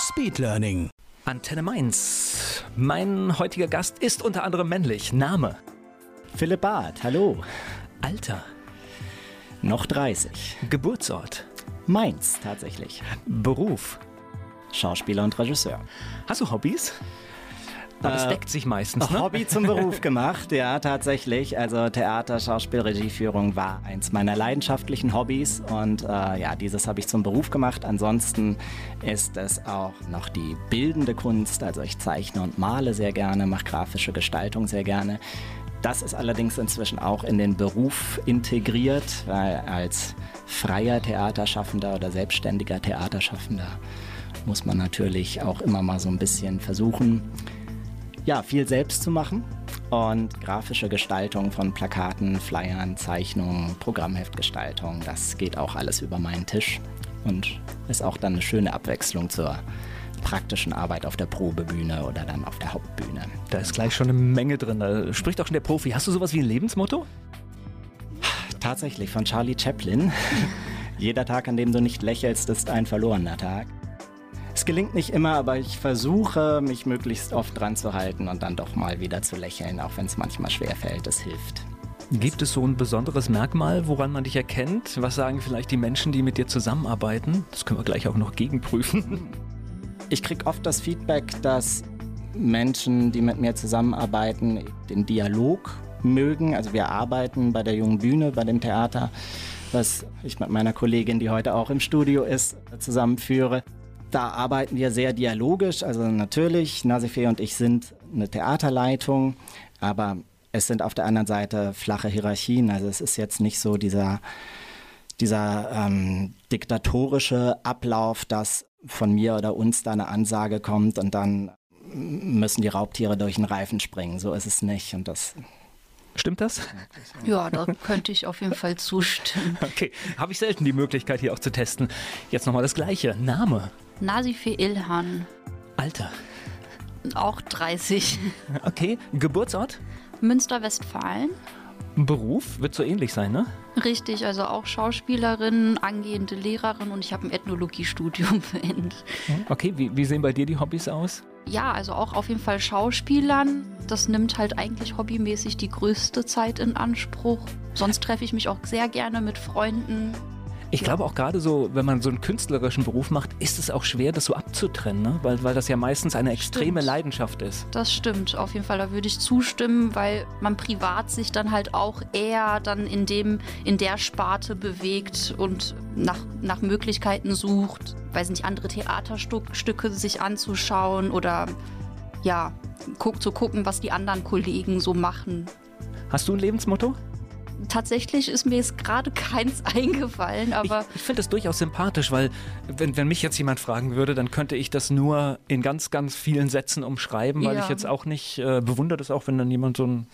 Speedlearning. Antenne Mainz. Mein heutiger Gast ist unter anderem männlich. Name. Philipp Barth, hallo. Alter. Noch 30. Geburtsort. Mainz tatsächlich. Beruf. Schauspieler und Regisseur. Hast du Hobbys? Aber das Äh, deckt sich meistens, ne? Hobby zum Beruf gemacht, ja, tatsächlich. Also Theater, Schauspiel, Regieführung war eins meiner leidenschaftlichen Hobbys und äh, ja, dieses habe ich zum Beruf gemacht. Ansonsten ist es auch noch die bildende Kunst. Also ich zeichne und male sehr gerne, mache grafische Gestaltung sehr gerne. Das ist allerdings inzwischen auch in den Beruf integriert, weil als freier Theaterschaffender oder selbstständiger Theaterschaffender muss man natürlich auch immer mal so ein bisschen versuchen, ja, viel selbst zu machen und grafische Gestaltung von Plakaten, Flyern, Zeichnungen, Programmheftgestaltung, das geht auch alles über meinen Tisch und ist auch dann eine schöne Abwechslung zur praktischen Arbeit auf der Probebühne oder dann auf der Hauptbühne. Da ist gleich schon eine Menge drin. Da spricht auch schon der Profi. Hast du sowas wie ein Lebensmotto? Tatsächlich von Charlie Chaplin. Jeder Tag, an dem du nicht lächelst, ist ein verlorener Tag. Es gelingt nicht immer, aber ich versuche, mich möglichst oft dran zu halten und dann doch mal wieder zu lächeln, auch wenn es manchmal schwer fällt. Es hilft. Gibt es so ein besonderes Merkmal, woran man dich erkennt? Was sagen vielleicht die Menschen, die mit dir zusammenarbeiten? Das können wir gleich auch noch gegenprüfen. Ich kriege oft das Feedback, dass Menschen, die mit mir zusammenarbeiten, den Dialog mögen. Also wir arbeiten bei der Jungen Bühne, bei dem Theater, was ich mit meiner Kollegin, die heute auch im Studio ist, zusammenführe. Da arbeiten wir sehr dialogisch. Also natürlich, Nasifee und ich sind eine Theaterleitung, aber es sind auf der anderen Seite flache Hierarchien. Also es ist jetzt nicht so dieser dieser ähm, diktatorische Ablauf, dass von mir oder uns da eine Ansage kommt und dann müssen die Raubtiere durch den Reifen springen. So ist es nicht. Und das Stimmt das? Ja, da könnte ich auf jeden Fall zustimmen. Okay, habe ich selten die Möglichkeit hier auch zu testen. Jetzt nochmal das gleiche. Name, Nasife Ilhan, Alter. auch 30. Okay, Geburtsort, Münster-Westfalen. Beruf wird so ähnlich sein, ne? Richtig, also auch Schauspielerin, angehende Lehrerin und ich habe ein Ethnologiestudium beendet. Okay, wie, wie sehen bei dir die Hobbys aus? Ja, also auch auf jeden Fall Schauspielern. Das nimmt halt eigentlich hobbymäßig die größte Zeit in Anspruch. Sonst treffe ich mich auch sehr gerne mit Freunden. Ich glaube auch gerade so, wenn man so einen künstlerischen Beruf macht, ist es auch schwer, das so abzutrennen, ne? weil, weil das ja meistens eine extreme Stimmt. Leidenschaft ist. Das stimmt, auf jeden Fall, da würde ich zustimmen, weil man privat sich dann halt auch eher dann in dem, in der Sparte bewegt und nach, nach Möglichkeiten sucht, weiß nicht, andere Theaterstücke sich anzuschauen oder ja, guck, zu gucken, was die anderen Kollegen so machen. Hast du ein Lebensmotto? Tatsächlich ist mir jetzt gerade keins eingefallen, aber ich ich finde das durchaus sympathisch, weil wenn, wenn mich jetzt jemand fragen würde, dann könnte ich das nur in ganz, ganz vielen Sätzen umschreiben, weil Ja. ich jetzt auch nicht äh, bewundere das auch, wenn dann jemand so ein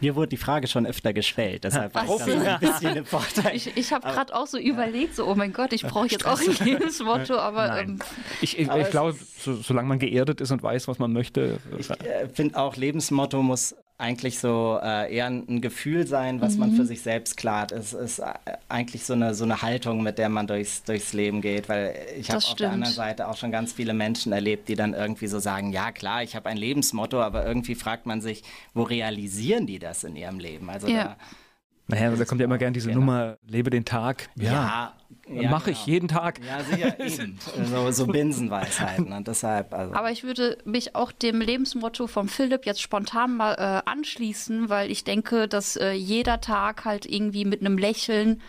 mir wurde die Frage schon öfter gestellt, deshalb war ich da ein bisschen im Vorteil. ich, ich habe gerade auch so überlegt, so, oh mein Gott, ich brauche jetzt auch ein Lebensmotto, aber ähm, Ich, ich, Aber ich es glaube, so, solange man geerdet ist und weiß, was man möchte. Ich äh, finde auch, Lebensmotto muss eigentlich so äh, eher ein Gefühl sein, was man für sich selbst klart. Es ist äh, eigentlich so eine, so eine Haltung, mit der man durchs, durchs Leben geht, weil ich habe auf der anderen Seite auch schon ganz viele Menschen erlebt, die dann irgendwie so sagen, ja klar, ich habe ein Lebensmotto, aber irgendwie fragt man sich, wo realisieren die das in ihrem Leben? Also Ja. naja, da kommt ja immer gern diese Genau. Nummer, lebe den Tag. da, ja, ja, mache ich genau. jeden Tag. Ja, sicher, eben. So, so Binsenweisheiten und deshalb, also. Aber ich würde mich auch dem Lebensmotto von Philipp jetzt spontan mal äh, anschließen, weil ich denke, dass äh, jeder Tag halt irgendwie mit einem Lächeln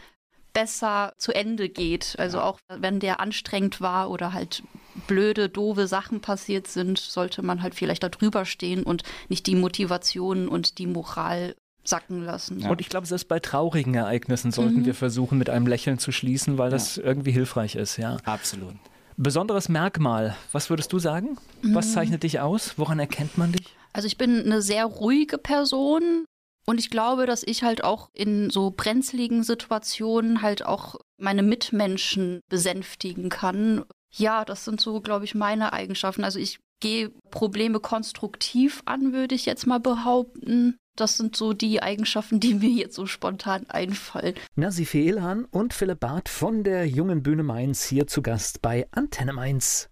besser zu Ende geht. Also auch wenn der anstrengend war oder halt blöde, doofe Sachen passiert sind, sollte man halt vielleicht da drüber stehen und nicht die Motivation und die Moral sacken lassen. Ja. Und ich glaube, selbst bei traurigen Ereignissen sollten wir versuchen, mit einem Lächeln zu schließen, weil das irgendwie hilfreich ist, ja. Absolut. Besonderes Merkmal, was würdest du sagen? Was mhm. zeichnet dich aus? Woran erkennt man dich? Also ich bin eine sehr ruhige Person und ich glaube, dass ich halt auch in so brenzligen Situationen halt auch meine Mitmenschen besänftigen kann. Ja, das sind so, glaube ich, meine Eigenschaften. Also ich gehe Probleme konstruktiv an, würde ich jetzt mal behaupten. Das sind so die Eigenschaften, die mir jetzt so spontan einfallen. Nasife Ilhan und Philipp Barth von der Jungen Bühne Mainz hier zu Gast bei Antenne Mainz.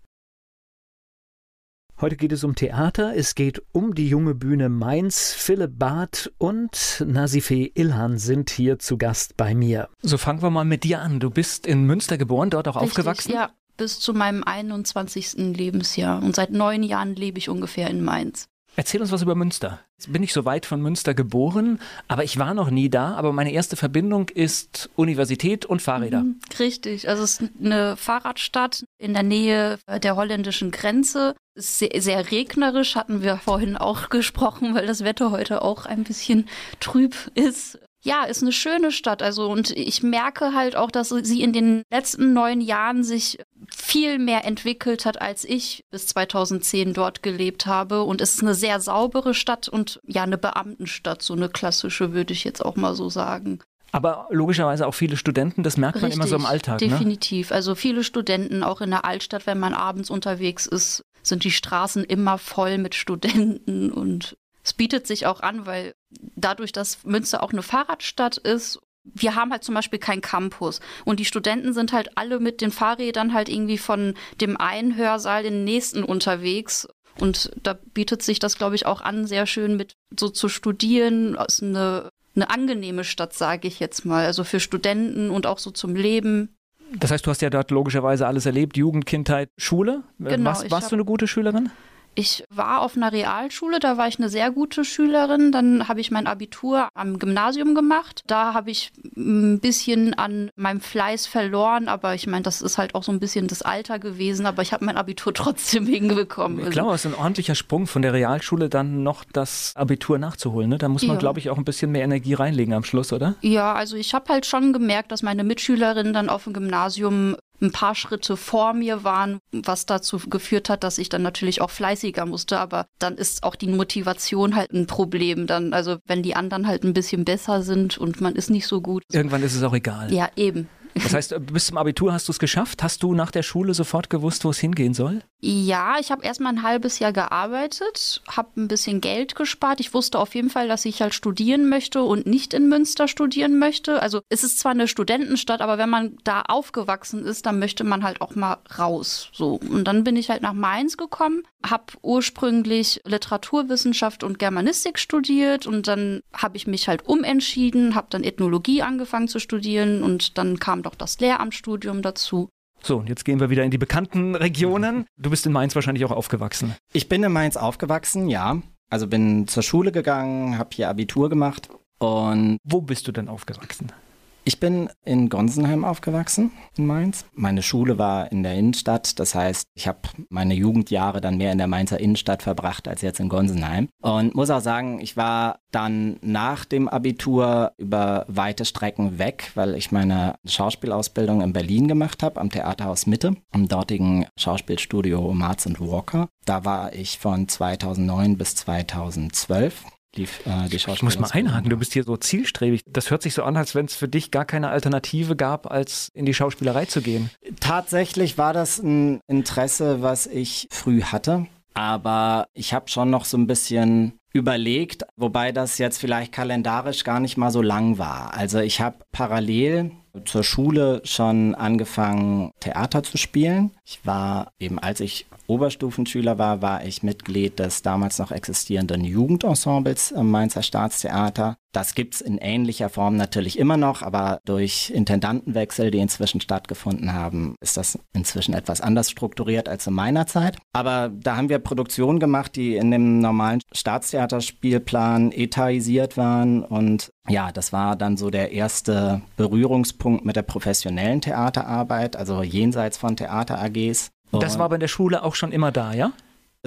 Heute geht es um Theater, es geht um die junge Bühne Mainz. Philipp Barth und Nasife Ilhan sind hier zu Gast bei mir. So fangen wir mal mit dir an. Du bist in Münster geboren, dort auch Richtig, aufgewachsen? Ja, bis zu meinem 21. Lebensjahr. Und seit neun Jahren lebe ich ungefähr in Mainz. Erzähl uns was über Münster. Jetzt bin ich so weit von Münster geboren, aber ich war noch nie da. Aber meine erste Verbindung ist Universität und Fahrräder. Mhm, richtig. Also es ist eine Fahrradstadt in der Nähe der holländischen Grenze. Sehr, sehr regnerisch hatten wir vorhin auch gesprochen, weil das Wetter heute auch ein bisschen trüb ist ja, ist eine schöne Stadt. Also, und ich merke halt auch, dass sie in den letzten neun Jahren sich viel mehr entwickelt hat, als ich bis 2010 dort gelebt habe. Und es ist eine sehr saubere Stadt und ja, eine Beamtenstadt, so eine klassische, würde ich jetzt auch mal so sagen. Aber logischerweise auch viele Studenten, das merkt Richtig, man immer so im Alltag. Ne? Definitiv. Ne? Also viele Studenten, auch in der Altstadt, wenn man abends unterwegs ist, sind die Straßen immer voll mit Studenten und es bietet sich auch an, weil dadurch, dass Münster auch eine Fahrradstadt ist, wir haben halt zum Beispiel keinen Campus und die Studenten sind halt alle mit den Fahrrädern halt irgendwie von dem einen Hörsaal in den nächsten unterwegs. Und da bietet sich das, glaube ich, auch an, sehr schön mit so zu studieren. Es ist eine, eine angenehme Stadt, sage ich jetzt mal. Also für Studenten und auch so zum Leben. Das heißt, du hast ja dort logischerweise alles erlebt, Jugend, Kindheit, Schule. Genau, warst, warst du eine gute Schülerin? Ich war auf einer Realschule, da war ich eine sehr gute Schülerin. Dann habe ich mein Abitur am Gymnasium gemacht. Da habe ich ein bisschen an meinem Fleiß verloren, aber ich meine, das ist halt auch so ein bisschen das Alter gewesen, aber ich habe mein Abitur trotzdem hinbekommen. Also. Klar, es ist ein ordentlicher Sprung von der Realschule dann noch das Abitur nachzuholen. Ne? Da muss man, ja. glaube ich, auch ein bisschen mehr Energie reinlegen am Schluss, oder? Ja, also ich habe halt schon gemerkt, dass meine Mitschülerinnen dann auf dem Gymnasium ein paar Schritte vor mir waren, was dazu geführt hat, dass ich dann natürlich auch fleißiger musste. Aber dann ist auch die Motivation halt ein Problem. Dann, also wenn die anderen halt ein bisschen besser sind und man ist nicht so gut. Irgendwann ist es auch egal. Ja, eben. Das heißt, bis zum Abitur hast du es geschafft? Hast du nach der Schule sofort gewusst, wo es hingehen soll? Ja, ich habe erst mal ein halbes Jahr gearbeitet, habe ein bisschen Geld gespart. Ich wusste auf jeden Fall, dass ich halt studieren möchte und nicht in Münster studieren möchte. Also es ist zwar eine Studentenstadt, aber wenn man da aufgewachsen ist, dann möchte man halt auch mal raus. So und dann bin ich halt nach Mainz gekommen, habe ursprünglich Literaturwissenschaft und Germanistik studiert und dann habe ich mich halt umentschieden, habe dann Ethnologie angefangen zu studieren und dann kam doch das Lehramtsstudium dazu. So, und jetzt gehen wir wieder in die bekannten Regionen. Du bist in Mainz wahrscheinlich auch aufgewachsen. Ich bin in Mainz aufgewachsen, ja. Also bin zur Schule gegangen, habe hier Abitur gemacht und. Wo bist du denn aufgewachsen? Ich bin in Gonsenheim aufgewachsen, in Mainz. Meine Schule war in der Innenstadt, das heißt, ich habe meine Jugendjahre dann mehr in der Mainzer Innenstadt verbracht als jetzt in Gonsenheim. Und muss auch sagen, ich war dann nach dem Abitur über weite Strecken weg, weil ich meine Schauspielausbildung in Berlin gemacht habe, am Theaterhaus Mitte, am dortigen Schauspielstudio Marz Walker. Da war ich von 2009 bis 2012 lief äh, die Ich muss mal einhaken, du bist hier so zielstrebig. Das hört sich so an, als wenn es für dich gar keine Alternative gab, als in die Schauspielerei zu gehen. Tatsächlich war das ein Interesse, was ich früh hatte. Aber ich habe schon noch so ein bisschen überlegt, wobei das jetzt vielleicht kalendarisch gar nicht mal so lang war. Also ich habe parallel zur Schule schon angefangen, Theater zu spielen. Ich war eben, als ich Oberstufenschüler war, war ich Mitglied des damals noch existierenden Jugendensembles am Mainzer Staatstheater. Das gibt es in ähnlicher Form natürlich immer noch, aber durch Intendantenwechsel, die inzwischen stattgefunden haben, ist das inzwischen etwas anders strukturiert als in meiner Zeit. Aber da haben wir Produktionen gemacht, die in dem normalen Staatstheaterspielplan etatisiert waren und ja, das war dann so der erste Berührungspunkt mit der professionellen Theaterarbeit, also jenseits von Theater AGs. Das war aber in der Schule auch schon immer da, ja?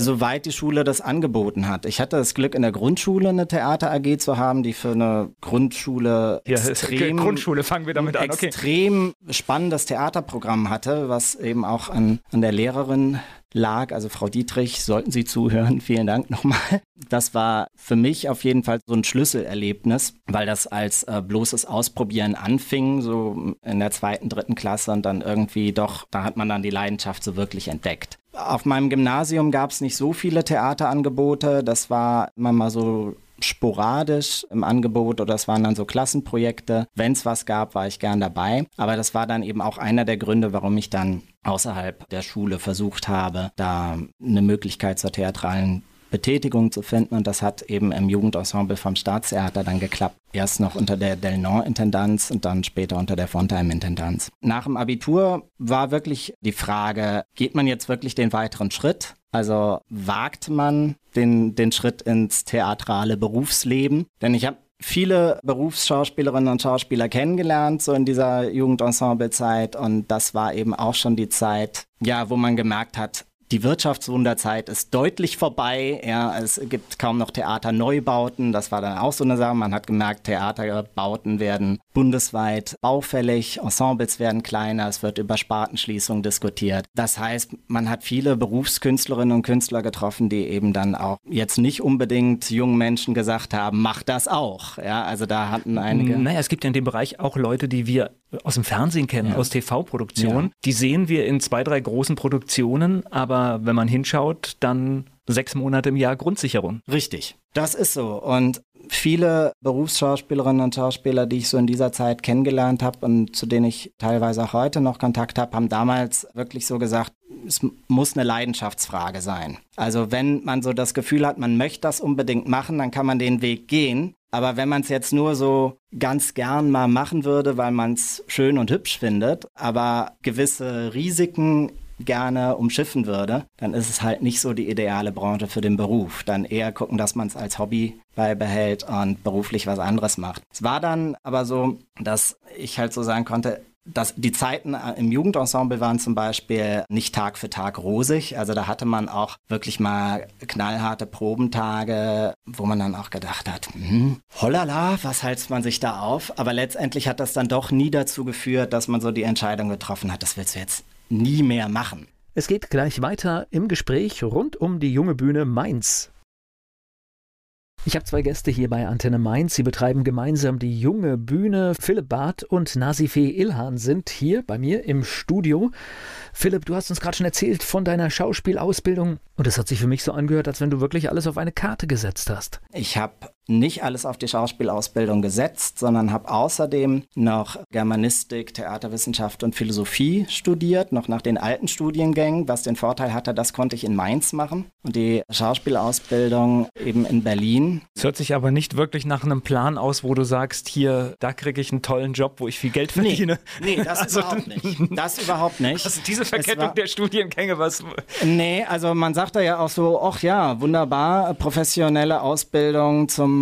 Soweit die Schule das angeboten hat. Ich hatte das Glück, in der Grundschule eine Theater AG zu haben, die für eine Grundschule ja, extrem, Grundschule fangen wir damit an. Okay. extrem spannendes Theaterprogramm hatte, was eben auch an, an der Lehrerin lag. Also Frau Dietrich, sollten Sie zuhören, vielen Dank nochmal. Das war für mich auf jeden Fall so ein Schlüsselerlebnis, weil das als äh, bloßes Ausprobieren anfing, so in der zweiten, dritten Klasse und dann irgendwie doch, da hat man dann die Leidenschaft so wirklich entdeckt. Auf meinem Gymnasium gab es nicht so viele Theaterangebote. Das war immer mal so sporadisch im Angebot oder es waren dann so Klassenprojekte. Wenn es was gab, war ich gern dabei. Aber das war dann eben auch einer der Gründe, warum ich dann außerhalb der Schule versucht habe, da eine Möglichkeit zur theatralen Betätigung zu finden. Und das hat eben im Jugendensemble vom Staatstheater dann geklappt. Erst noch unter der Delnon-Intendanz und dann später unter der Fontheim-Intendanz. Nach dem Abitur war wirklich die Frage, geht man jetzt wirklich den weiteren Schritt? Also wagt man den, den Schritt ins theatrale Berufsleben? Denn ich habe viele Berufsschauspielerinnen und Schauspieler kennengelernt, so in dieser Jugendensemblezeit. Und das war eben auch schon die Zeit, ja, wo man gemerkt hat, die Wirtschaftswunderzeit ist deutlich vorbei. Ja, es gibt kaum noch Theaterneubauten. Das war dann auch so eine Sache. Man hat gemerkt, Theaterbauten werden bundesweit baufällig, Ensembles werden kleiner, es wird über Spartenschließung diskutiert. Das heißt, man hat viele Berufskünstlerinnen und Künstler getroffen, die eben dann auch jetzt nicht unbedingt jungen Menschen gesagt haben, mach das auch. Ja, also da hatten einige. Naja, es gibt ja in dem Bereich auch Leute, die wir aus dem Fernsehen kennen, ja. aus TV-Produktionen. Ja. Die sehen wir in zwei, drei großen Produktionen, aber wenn man hinschaut, dann sechs Monate im Jahr Grundsicherung. Richtig, das ist so. Und viele Berufsschauspielerinnen und Schauspieler, die ich so in dieser Zeit kennengelernt habe und zu denen ich teilweise auch heute noch Kontakt habe, haben damals wirklich so gesagt, es muss eine Leidenschaftsfrage sein. Also wenn man so das Gefühl hat, man möchte das unbedingt machen, dann kann man den Weg gehen. Aber wenn man es jetzt nur so ganz gern mal machen würde, weil man es schön und hübsch findet, aber gewisse Risiken gerne umschiffen würde, dann ist es halt nicht so die ideale Branche für den Beruf. Dann eher gucken, dass man es als Hobby beibehält und beruflich was anderes macht. Es war dann aber so, dass ich halt so sagen konnte, dass die Zeiten im Jugendensemble waren zum Beispiel nicht Tag für Tag rosig. Also da hatte man auch wirklich mal knallharte Probentage, wo man dann auch gedacht hat, hm, hollala, was heizt man sich da auf? Aber letztendlich hat das dann doch nie dazu geführt, dass man so die Entscheidung getroffen hat, das willst du jetzt nie mehr machen. Es geht gleich weiter im Gespräch rund um die junge Bühne Mainz. Ich habe zwei Gäste hier bei Antenne Mainz. Sie betreiben gemeinsam die junge Bühne. Philipp Barth und Nasifee Ilhan sind hier bei mir im Studio. Philipp, du hast uns gerade schon erzählt von deiner Schauspielausbildung und es hat sich für mich so angehört, als wenn du wirklich alles auf eine Karte gesetzt hast. Ich habe nicht alles auf die Schauspielausbildung gesetzt, sondern habe außerdem noch Germanistik, Theaterwissenschaft und Philosophie studiert, noch nach den alten Studiengängen, was den Vorteil hatte, das konnte ich in Mainz machen und die Schauspielausbildung eben in Berlin. Es hört sich aber nicht wirklich nach einem Plan aus, wo du sagst, hier, da kriege ich einen tollen Job, wo ich viel Geld verdiene. Nee, nee das also, überhaupt nicht. Das überhaupt nicht. Also diese Verkettung war, der Studiengänge, was... Nee, also man sagt da ja auch so, ach ja, wunderbar, professionelle Ausbildung zum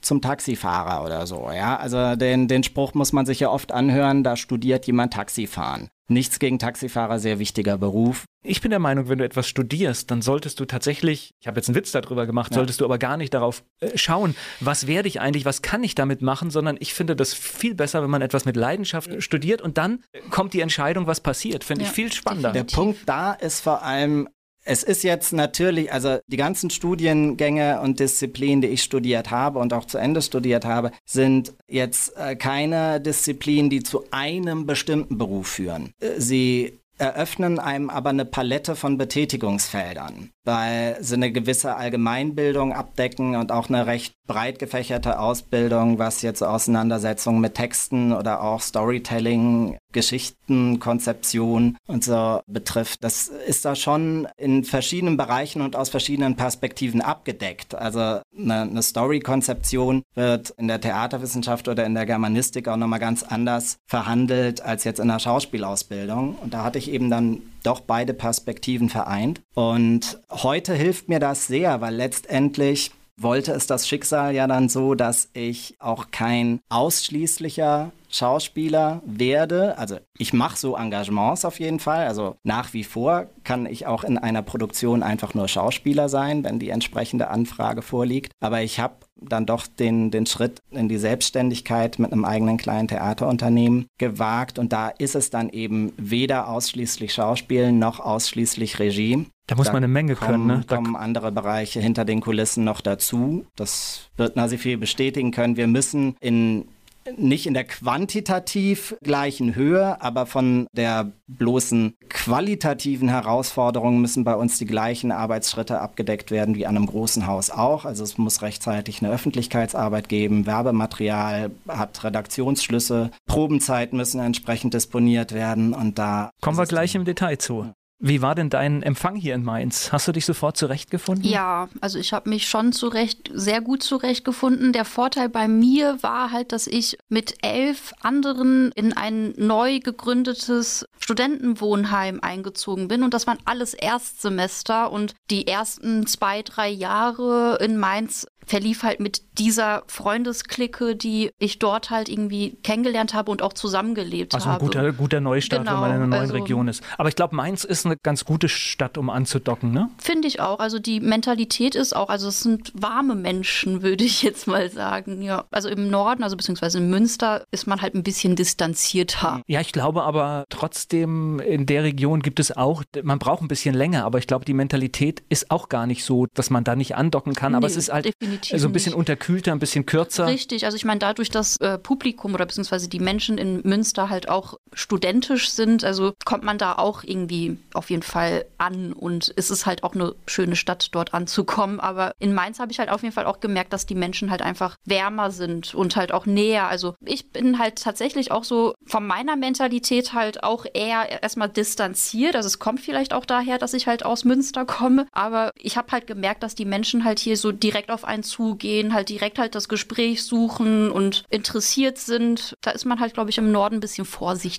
zum Taxifahrer oder so, ja. Also den, den Spruch muss man sich ja oft anhören, da studiert jemand Taxifahren. Nichts gegen Taxifahrer, sehr wichtiger Beruf. Ich bin der Meinung, wenn du etwas studierst, dann solltest du tatsächlich, ich habe jetzt einen Witz darüber gemacht, ja. solltest du aber gar nicht darauf äh, schauen, was werde ich eigentlich, was kann ich damit machen, sondern ich finde das viel besser, wenn man etwas mit Leidenschaft studiert und dann kommt die Entscheidung, was passiert. Finde ja, ich viel spannender. Der Punkt da ist vor allem, es ist jetzt natürlich, also die ganzen Studiengänge und Disziplinen, die ich studiert habe und auch zu Ende studiert habe, sind jetzt äh, keine Disziplinen, die zu einem bestimmten Beruf führen. Äh, sie eröffnen einem aber eine Palette von Betätigungsfeldern, weil sie eine gewisse Allgemeinbildung abdecken und auch eine recht breit gefächerte Ausbildung, was jetzt Auseinandersetzungen mit Texten oder auch Storytelling, Geschichten, Konzeption und so betrifft. Das ist da schon in verschiedenen Bereichen und aus verschiedenen Perspektiven abgedeckt. Also eine, eine Story-Konzeption wird in der Theaterwissenschaft oder in der Germanistik auch nochmal ganz anders verhandelt als jetzt in der Schauspielausbildung. Und da hatte ich eben dann doch beide Perspektiven vereint. Und heute hilft mir das sehr, weil letztendlich wollte es das Schicksal ja dann so, dass ich auch kein ausschließlicher Schauspieler werde. Also ich mache so Engagements auf jeden Fall. Also nach wie vor kann ich auch in einer Produktion einfach nur Schauspieler sein, wenn die entsprechende Anfrage vorliegt. Aber ich habe dann doch den, den Schritt in die Selbstständigkeit mit einem eigenen kleinen Theaterunternehmen gewagt. Und da ist es dann eben weder ausschließlich Schauspielen noch ausschließlich Regie. Da muss da man eine Menge kommen, können. Ne? Da kommen andere Bereiche hinter den Kulissen noch dazu. Das wird Nasifi bestätigen können. Wir müssen in nicht in der quantitativ gleichen Höhe, aber von der bloßen qualitativen Herausforderung müssen bei uns die gleichen Arbeitsschritte abgedeckt werden wie an einem großen Haus auch. Also es muss rechtzeitig eine Öffentlichkeitsarbeit geben, Werbematerial hat Redaktionsschlüsse, Probenzeiten müssen entsprechend disponiert werden und da kommen wir gleich im Detail zu. Wie war denn dein Empfang hier in Mainz? Hast du dich sofort zurechtgefunden? Ja, also ich habe mich schon zurecht, sehr gut zurechtgefunden. Der Vorteil bei mir war halt, dass ich mit elf anderen in ein neu gegründetes Studentenwohnheim eingezogen bin. Und das waren alles Erstsemester. Und die ersten zwei, drei Jahre in Mainz verlief halt mit dieser Freundesklicke, die ich dort halt irgendwie kennengelernt habe und auch zusammengelebt also habe. Also ein guter, guter Neustart, genau, wenn man in einer neuen also, Region ist. Aber ich glaube, Mainz ist eine ganz gute Stadt, um anzudocken, ne? Finde ich auch. Also die Mentalität ist auch, also es sind warme Menschen, würde ich jetzt mal sagen. Ja. Also im Norden, also beziehungsweise in Münster, ist man halt ein bisschen distanzierter. Ja, ich glaube aber trotzdem, in der Region gibt es auch, man braucht ein bisschen länger, aber ich glaube, die Mentalität ist auch gar nicht so, dass man da nicht andocken kann. Aber nee, es ist halt so ein bisschen nicht. unterkühlter, ein bisschen kürzer. Richtig, also ich meine, dadurch, dass äh, Publikum oder beziehungsweise die Menschen in Münster halt auch studentisch sind, also kommt man da auch irgendwie auf jeden Fall an und es ist halt auch eine schöne Stadt, dort anzukommen. Aber in Mainz habe ich halt auf jeden Fall auch gemerkt, dass die Menschen halt einfach wärmer sind und halt auch näher. Also ich bin halt tatsächlich auch so von meiner Mentalität halt auch eher erstmal distanziert. Also es kommt vielleicht auch daher, dass ich halt aus Münster komme. Aber ich habe halt gemerkt, dass die Menschen halt hier so direkt auf einen zugehen, halt direkt halt das Gespräch suchen und interessiert sind. Da ist man halt, glaube ich, im Norden ein bisschen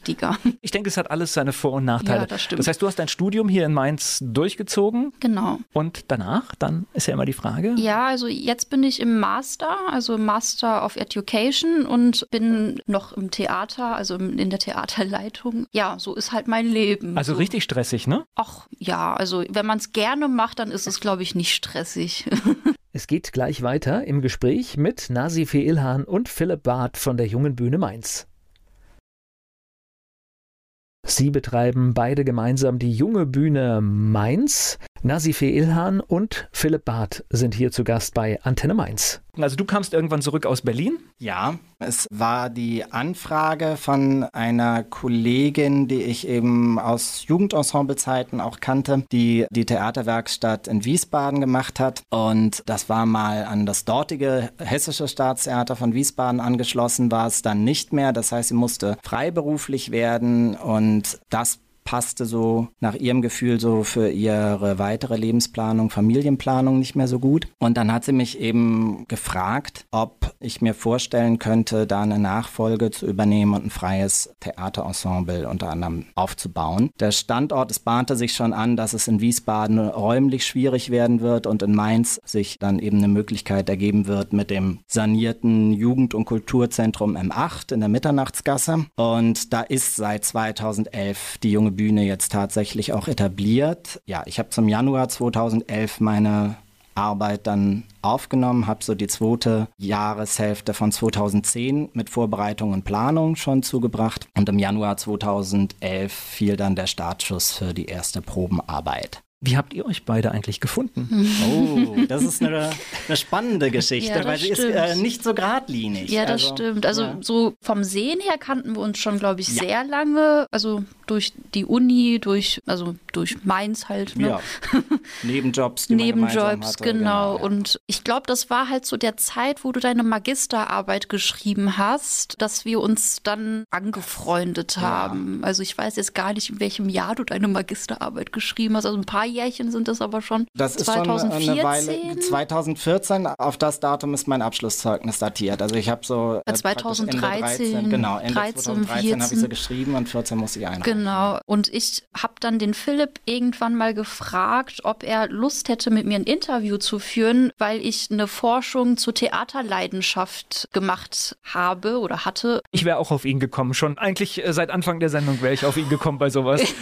vorsichtiger. Ich denke, es hat alles seine Vor- und Nachteile. Ja, das stimmt. Das heißt, du hast dein Studium hier in Mainz durchgezogen. Genau. Und danach, dann ist ja immer die Frage. Ja, also jetzt bin ich im Master, also Master of Education und bin noch im Theater, also in der Theaterleitung. Ja, so ist halt mein Leben. Also so. richtig stressig, ne? Ach ja, also wenn man es gerne macht, dann ist es, glaube ich, nicht stressig. Es geht gleich weiter im Gespräch mit Nasife Ilhan und Philipp Barth von der Jungen Bühne Mainz. Sie betreiben beide gemeinsam die Junge Bühne Mainz. Nasife Ilhan und Philipp Barth sind hier zu Gast bei Antenne Mainz. Also du kamst irgendwann zurück aus Berlin? Ja, es war die Anfrage von einer Kollegin, die ich eben aus Jugendensemblezeiten auch kannte, die die Theaterwerkstatt in Wiesbaden gemacht hat. Und das war mal an das dortige Hessische Staatstheater von Wiesbaden angeschlossen, war es dann nicht mehr. Das heißt, sie musste freiberuflich werden und das passte so nach ihrem Gefühl so für ihre weitere Lebensplanung, Familienplanung nicht mehr so gut. Und dann hat sie mich eben gefragt, ob ich mir vorstellen könnte, da eine Nachfolge zu übernehmen und ein freies Theaterensemble unter anderem aufzubauen. Der Standort, es bahnte sich schon an, dass es in Wiesbaden räumlich schwierig werden wird und in Mainz sich dann eben eine Möglichkeit ergeben wird mit dem sanierten Jugend- und Kulturzentrum M8 in der Mitternachtsgasse. Und da ist seit 2011 die junge Bühne jetzt tatsächlich auch etabliert. Ja, ich habe zum Januar 2011 meine Arbeit dann aufgenommen, habe so die zweite Jahreshälfte von 2010 mit Vorbereitung und Planung schon zugebracht und im Januar 2011 fiel dann der Startschuss für die erste Probenarbeit. Wie habt ihr euch beide eigentlich gefunden? Oh, das ist eine, eine spannende Geschichte, ja, weil sie stimmt. ist äh, nicht so geradlinig. Ja, das also, stimmt. Also ja. so vom Sehen her kannten wir uns schon, glaube ich, ja. sehr lange. Also durch die Uni, durch, also durch Mainz halt. Ne? Ja. Nebenjobs, Nebenjobs, hatte, genau. genau. Und ich glaube, das war halt so der Zeit, wo du deine Magisterarbeit geschrieben hast, dass wir uns dann angefreundet haben. Also ich weiß jetzt gar nicht, in welchem Jahr du deine Magisterarbeit geschrieben hast. Also ein paar Jährchen sind das aber schon. Das ist 2014? schon eine Weile. 2014, auf das Datum ist mein Abschlusszeugnis datiert. Also ich habe so. Äh, 2013. Ende 13, genau, Ende 13, 2013 habe ich so geschrieben und 14 musste ich einreichen. Genau. Und ich habe dann den Philipp irgendwann mal gefragt, ob er Lust hätte, mit mir ein Interview zu führen, weil ich eine Forschung zur Theaterleidenschaft gemacht habe oder hatte. Ich wäre auch auf ihn gekommen. Schon eigentlich äh, seit Anfang der Sendung wäre ich auf ihn gekommen bei sowas.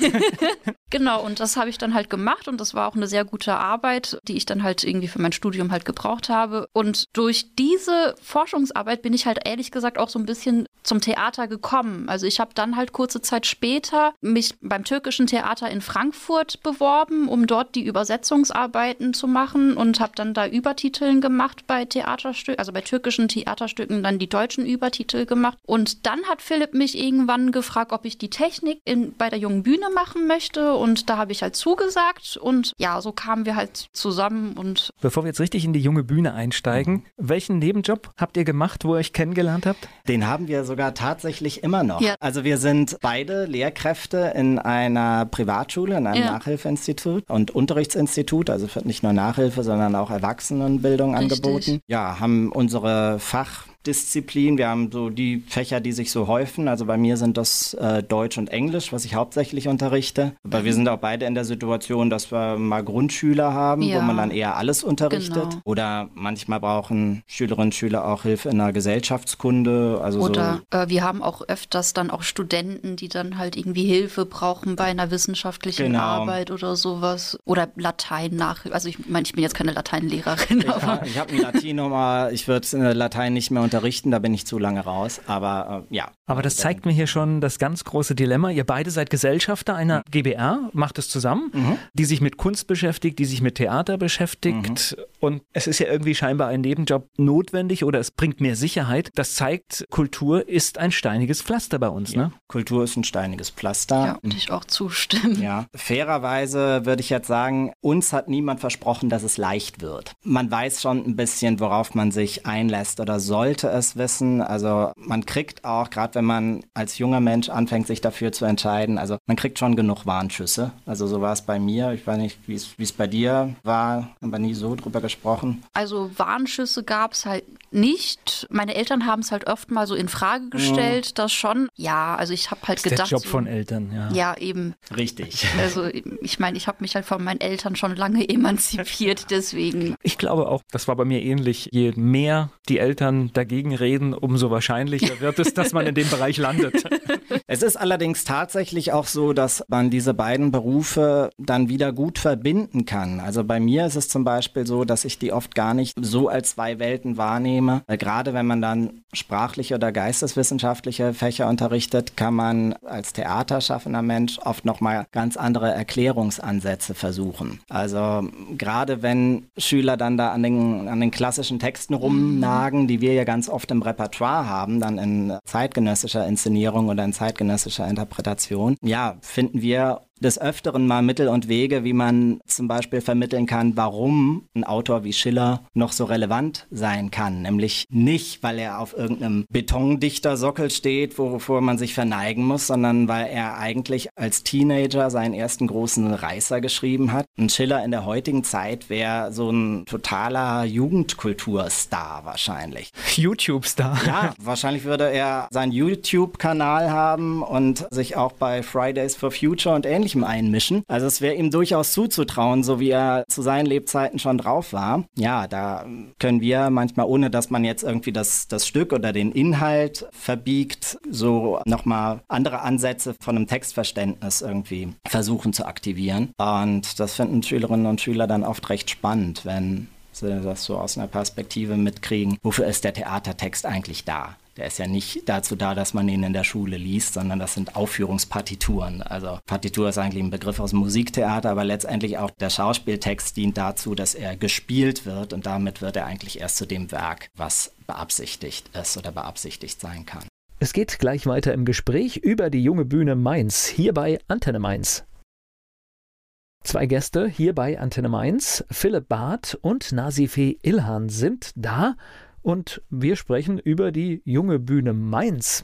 genau. Und das habe ich dann halt gemacht und das war auch eine sehr gute Arbeit, die ich dann halt irgendwie für mein Studium halt gebraucht habe. Und durch diese Forschungsarbeit bin ich halt ehrlich gesagt auch so ein bisschen zum Theater gekommen. Also ich habe dann halt kurze Zeit später mich beim türkischen Theater in Frankfurt beworben, um dort die Übersetzungsarbeiten zu machen und habe dann da Übertiteln gemacht bei Theaterstücken, also bei türkischen Theaterstücken dann die deutschen Übertitel gemacht. Und dann hat Philipp mich irgendwann gefragt, ob ich die Technik in, bei der jungen Bühne machen möchte und da habe ich halt zugesagt und ja, so kamen wir halt zusammen und Bevor wir jetzt richtig in die junge Bühne einsteigen, welchen Nebenjob habt ihr gemacht, wo ihr euch kennengelernt habt? Den haben wir sogar tatsächlich immer noch. Ja. Also wir sind beide Lehrkräfte in einer Privatschule, in einem Ja. Nachhilfeinstitut und Unterrichtsinstitut, also wird nicht nur Nachhilfe, sondern auch Erwachsenenbildung Richtig. angeboten. Ja, haben unsere Fachdisziplin, wir haben so die Fächer, die sich so häufen. Also bei mir sind das äh, Deutsch und Englisch, was ich hauptsächlich unterrichte. Aber wir sind auch beide in der Situation, dass wir mal Grundschüler haben, wo Ja. man dann eher alles unterrichtet. Genau. Oder manchmal brauchen Schülerinnen und Schüler auch Hilfe in der Gesellschaftskunde. Also Oder so äh, wir haben auch öfters dann auch Studenten, die dann halt irgendwie Hilfe brauchen bei einer wissenschaftlichen Genau. Arbeit oder sowas. Oder Latein nach. Also ich meine, ich bin jetzt keine Lateinlehrerin, Ich, ich habe ein Latinum, ich würde äh, Latein nicht mehr unterrichten, da bin ich zu lange raus. Aber äh, ja. Aber das zeigt mir hier schon das ganz große Dilemma. Ihr beide seid Gesellschafter einer GBR, macht es zusammen, die sich mit Kunst beschäftigt, die sich mit Theater beschäftigt. Und es ist ja irgendwie scheinbar ein Nebenjob notwendig oder es bringt mehr Sicherheit. Das zeigt, Kultur ist ein steiniges Pflaster bei uns, ne? Kultur ist ein steiniges Pflaster. ja, würde ich auch zustimmen. Ja, fairerweise würde ich jetzt sagen, uns hat niemand versprochen, dass es leicht wird. Man weiß schon ein bisschen, worauf man sich einlässt oder sollte es wissen. Also man kriegt auch, gerade wenn man als junger Mensch anfängt, sich dafür zu entscheiden, also man kriegt schon genug Warnschüsse. Also so war es bei mir. Ich weiß nicht, wie es wie es bei dir war, aber nie so drüber gesprochen. Also Warnschüsse gab es halt nicht. Meine Eltern haben es halt oft mal so in Frage gestellt, das schon. Ja, also ich habe halt Das ist gedacht. der Job so, von Eltern, ja. Ja, eben. Richtig. Also ich meine, ich habe mich halt von meinen Eltern schon lange emanzipiert, deswegen. Ich glaube auch, das war bei mir ähnlich. Je mehr die Eltern dagegen reden, umso wahrscheinlicher wird es, dass man in dem Bereich landet. Es ist allerdings tatsächlich auch so, dass man diese beiden Berufe dann wieder gut verbinden kann. Also bei mir ist es zum Beispiel so, dass ich die oft gar nicht so als zwei Welten wahrnehme. Weil gerade wenn man dann sprachliche oder geisteswissenschaftliche Fächer unterrichtet, kann man als theaterschaffender Mensch oft nochmal ganz andere Erklärungsansätze versuchen. Also gerade wenn Schüler dann da an den, an den klassischen Texten rumnagen, die wir ja ganz oft im Repertoire haben, dann in zeitgenössischer Inszenierung oder in zeitgenössischer Interpretation, ja, finden wir des Öfteren mal Mittel und Wege, wie man zum Beispiel vermitteln kann, warum ein Autor wie Schiller noch so relevant sein kann. Nämlich nicht, weil er auf irgendeinem Betondichtersockel steht, wovor man sich verneigen muss, sondern weil er eigentlich als Teenager seinen ersten großen Reißer geschrieben hat. Ein Schiller in der heutigen Zeit wäre so ein totaler Jugendkulturstar wahrscheinlich. YouTube-Star. Ja, wahrscheinlich würde er seinen YouTube-Kanal haben und sich auch bei Fridays for Future und ähnlichem einmischen. Also es wäre ihm durchaus zuzutrauen, so wie er zu seinen Lebzeiten schon drauf war. Ja, da können wir manchmal, ohne dass man jetzt irgendwie das, das Stück oder den Inhalt verbiegt, so nochmal andere Ansätze von einem Textverständnis irgendwie versuchen zu aktivieren. Und das finden Schülerinnen und Schüler dann oft recht spannend, wenn sie das so aus einer Perspektive mitkriegen. Wofür ist der Theatertext eigentlich da? Der ist ja nicht dazu da, dass man ihn in der Schule liest, sondern das sind Aufführungspartituren. Also Partitur ist eigentlich ein Begriff aus dem Musiktheater, aber letztendlich auch der Schauspieltext dient dazu, dass er gespielt wird und damit wird er eigentlich erst zu dem Werk, was beabsichtigt ist oder beabsichtigt sein kann. Es geht gleich weiter im Gespräch über die junge Bühne Mainz, hier bei Antenne Mainz. Zwei Gäste hier bei Antenne Mainz, Philipp Barth und Nasife Ilhan sind da und wir sprechen über die junge Bühne Mainz.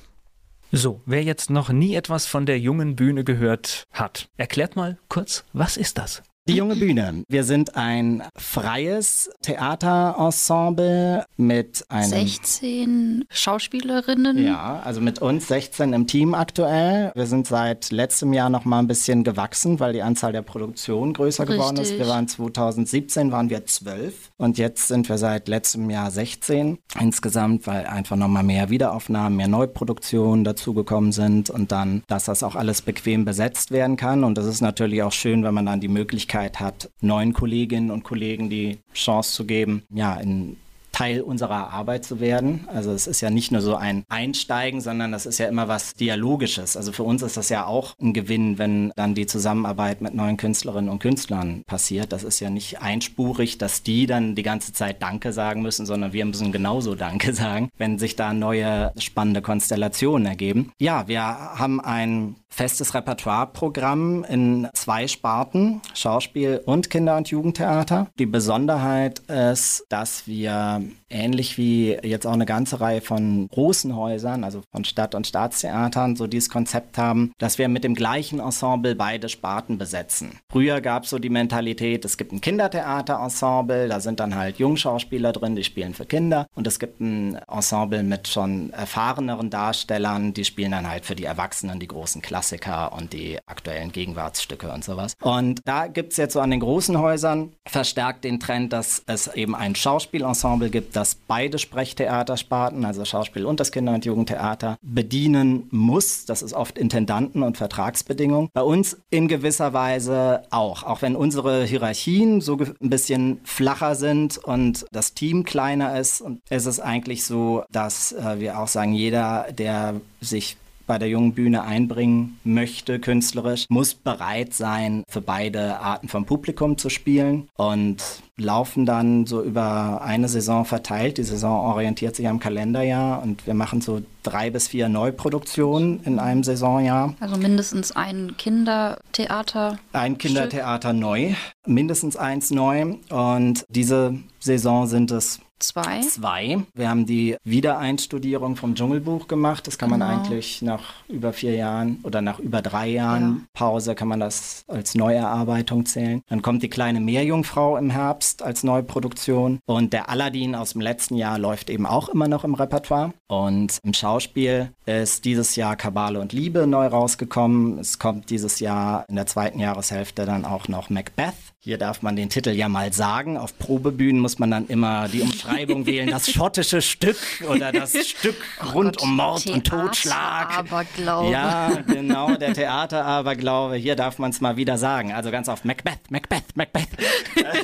So, wer jetzt noch nie etwas von der jungen Bühne gehört hat, erklärt mal kurz, was ist das? Die junge Bühne. Wir sind ein freies Theaterensemble mit einem 16 Schauspielerinnen. Ja, also mit uns 16 im Team aktuell. Wir sind seit letztem Jahr noch mal ein bisschen gewachsen, weil die Anzahl der Produktionen größer Richtig. geworden ist. Wir waren 2017 waren wir 12 und jetzt sind wir seit letztem Jahr 16 insgesamt, weil einfach noch mal mehr Wiederaufnahmen, mehr Neuproduktionen dazugekommen sind und dann, dass das auch alles bequem besetzt werden kann und das ist natürlich auch schön, wenn man dann die Möglichkeit Möglichkeit hat, neuen Kolleginnen und Kollegen die Chance zu geben, ja, in Teil unserer Arbeit zu werden. Also es ist ja nicht nur so ein Einsteigen, sondern das ist ja immer was Dialogisches. Also für uns ist das ja auch ein Gewinn, wenn dann die Zusammenarbeit mit neuen Künstlerinnen und Künstlern passiert. Das ist ja nicht einspurig, dass die dann die ganze Zeit Danke sagen müssen, sondern wir müssen genauso Danke sagen, wenn sich da neue spannende Konstellationen ergeben. Ja, wir haben ein festes Repertoireprogramm in zwei Sparten, Schauspiel und Kinder- und Jugendtheater. Die Besonderheit ist, dass wir um, ähnlich wie jetzt auch eine ganze Reihe von großen Häusern, also von Stadt- und Staatstheatern, so dieses Konzept haben, dass wir mit dem gleichen Ensemble beide Sparten besetzen. Früher gab es so die Mentalität, es gibt ein Kindertheaterensemble, da sind dann halt Jungschauspieler drin, die spielen für Kinder und es gibt ein Ensemble mit schon erfahreneren Darstellern, die spielen dann halt für die Erwachsenen die großen Klassiker und die aktuellen Gegenwartsstücke und sowas. Und da gibt es jetzt so an den großen Häusern verstärkt den Trend, dass es eben ein Schauspielensemble gibt, das beide Sprechtheatersparten, also Schauspiel und das Kinder- und Jugendtheater, bedienen muss. Das ist oft Intendanten- und Vertragsbedingungen. Bei uns in gewisser Weise auch. Auch wenn unsere Hierarchien so ein bisschen flacher sind und das Team kleiner ist, ist es eigentlich so, dass äh, wir auch sagen, jeder, der sich bei der jungen Bühne einbringen möchte, künstlerisch, muss bereit sein, für beide Arten von Publikum zu spielen und laufen dann so über eine Saison verteilt. Die Saison orientiert sich am Kalenderjahr und wir machen so drei bis vier Neuproduktionen in einem Saisonjahr. Also mindestens ein Kindertheater. Ein Kindertheater neu, mindestens eins neu. Und diese Saison sind es Zwei. Zwei. Wir haben die Wiedereinstudierung vom Dschungelbuch gemacht. Das kann genau. man eigentlich nach über vier Jahren oder nach über drei Jahren ja. Pause kann man das als Neuerarbeitung zählen. Dann kommt die kleine Meerjungfrau im Herbst als Neuproduktion. Und der Aladdin aus dem letzten Jahr läuft eben auch immer noch im Repertoire. Und im Schauspiel ist dieses Jahr Kabale und Liebe neu rausgekommen. Es kommt dieses Jahr in der zweiten Jahreshälfte dann auch noch Macbeth. Hier darf man den Titel ja mal sagen. Auf Probebühnen muss man dann immer die Umschreibung wählen. Das schottische Stück oder das Stück oh rund Gott, um Mord Theater und Totschlag. Aberglaube. Ja, genau, der Theater-Aberglaube. Hier darf man es mal wieder sagen. Also ganz oft Macbeth, Macbeth, Macbeth.